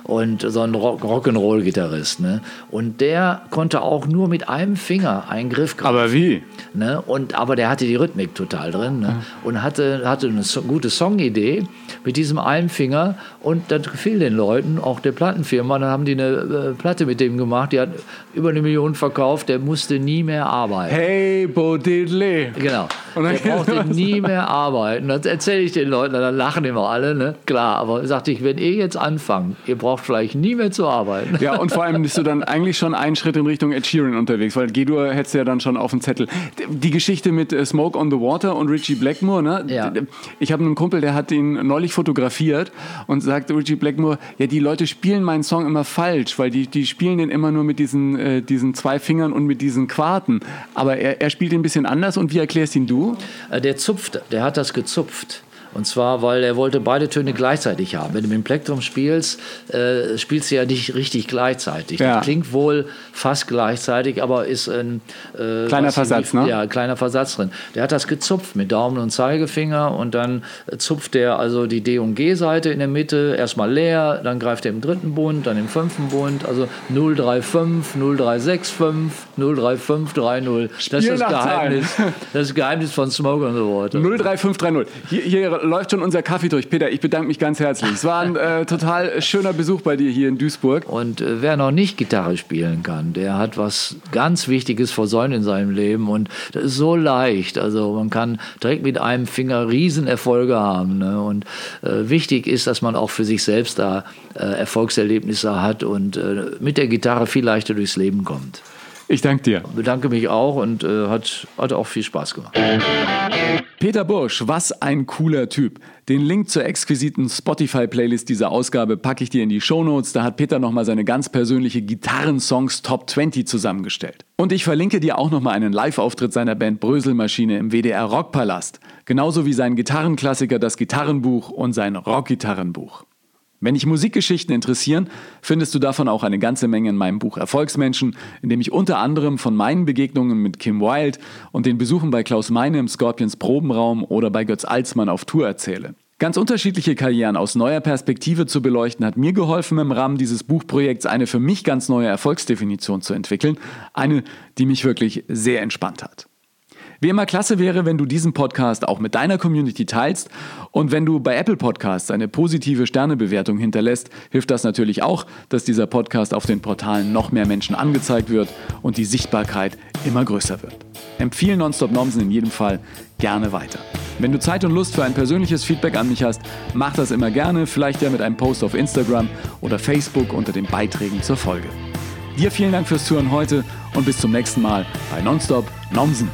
und so ein Rock Rock'n'Roll-Gitarrist. Ne? Und der konnte auch nur mit einem Finger einen Griff greifen. Aber wie? Ne? Und, aber der hatte die Rhythmik total drin ne? und hatte, hatte eine so, gute Songidee mit diesem einen Finger und das gefiel den Leuten, auch der Plattenfirma. Dann haben die eine äh, Platte mit dem gemacht, die hat über eine Million verkauft, der musste nie mehr arbeiten. Hey, Bo Diddley. Genau. der brauchte nie mehr arbeiten. Das erzähle ich den Leuten, dann lachen immer alle, ne? Klar, aber sagte ich, wenn ihr jetzt anfangt, ihr braucht braucht vielleicht nie mehr zu arbeiten. Ja, und vor allem bist du dann eigentlich schon einen Schritt in Richtung Ed Sheeran unterwegs, weil G-Dur hättest du ja dann schon auf dem Zettel. Die Geschichte mit äh, Smoke on the Water und Richie Blackmore, ne? Ja. Ich habe einen Kumpel, der hat ihn neulich fotografiert und sagt Richie Blackmore, ja, die Leute spielen meinen Song immer falsch, weil die, die spielen den immer nur mit diesen, äh, diesen zwei Fingern und mit diesen Quarten. Aber er, er spielt ihn ein bisschen anders und wie erklärst ihn du? Äh, der zupft, der hat das gezupft. Und zwar, weil er wollte beide Töne gleichzeitig haben. Wenn du mit dem Plektrum spielst, äh, spielst du ja nicht richtig gleichzeitig. Ja. Das klingt wohl fast gleichzeitig, aber ist ein äh, kleiner Versatz, nicht, ne? Ja, kleiner Versatz drin. Der hat das gezupft mit Daumen und Zeigefinger und dann zupft er also die D- und G-Seite in der Mitte erstmal leer, dann greift er im dritten Bund, dann im fünften Bund, also 035, 0365, 03530. Das ist das Geheimnis. Das ist das Geheimnis von Smoke on the Water. 03530. Hier, hier läuft schon unser Kaffee durch. Peter, ich bedanke mich ganz herzlich. Es war ein äh, total schöner Besuch bei dir hier in Duisburg. Und äh, wer noch nicht Gitarre spielen kann, der hat was ganz Wichtiges versäumt in seinem Leben. Und das ist so leicht. Also man kann direkt mit einem Finger Riesenerfolge haben. Ne? Und äh, wichtig ist, dass man auch für sich selbst da äh, Erfolgserlebnisse hat und äh, mit der Gitarre viel leichter durchs Leben kommt. Ich danke dir. Bedanke mich auch und äh, hat, hat auch viel Spaß gemacht. Peter Bursch, was ein cooler Typ. Den Link zur exquisiten Spotify-Playlist dieser Ausgabe packe ich dir in die Shownotes. Da hat Peter nochmal seine ganz persönliche Gitarrensongs Top 20 zusammengestellt. Und ich verlinke dir auch nochmal einen Live-Auftritt seiner Band Bröselmaschine im WDR Rockpalast. Genauso wie sein Gitarrenklassiker Das Gitarrenbuch und sein Rockgitarrenbuch. Wenn dich Musikgeschichten interessieren, findest du davon auch eine ganze Menge in meinem Buch Erfolgsmenschen, in dem ich unter anderem von meinen Begegnungen mit Kim Wilde und den Besuchen bei Klaus Meine im Scorpions Probenraum oder bei Götz Alsmann auf Tour erzähle. Ganz unterschiedliche Karrieren aus neuer Perspektive zu beleuchten, hat mir geholfen, im Rahmen dieses Buchprojekts eine für mich ganz neue Erfolgsdefinition zu entwickeln. Eine, die mich wirklich sehr entspannt hat. Wie immer klasse wäre, wenn du diesen Podcast auch mit deiner Community teilst und wenn du bei Apple Podcasts eine positive Sternebewertung hinterlässt, hilft das natürlich auch, dass dieser Podcast auf den Portalen noch mehr Menschen angezeigt wird und die Sichtbarkeit immer größer wird. Empfehle Nonstop Nomsen in jedem Fall gerne weiter. Wenn du Zeit und Lust für ein persönliches Feedback an mich hast, mach das immer gerne, vielleicht ja mit einem Post auf Instagram oder Facebook unter den Beiträgen zur Folge. Dir vielen Dank fürs Zuhören heute und bis zum nächsten Mal bei Nonstop Nomsen.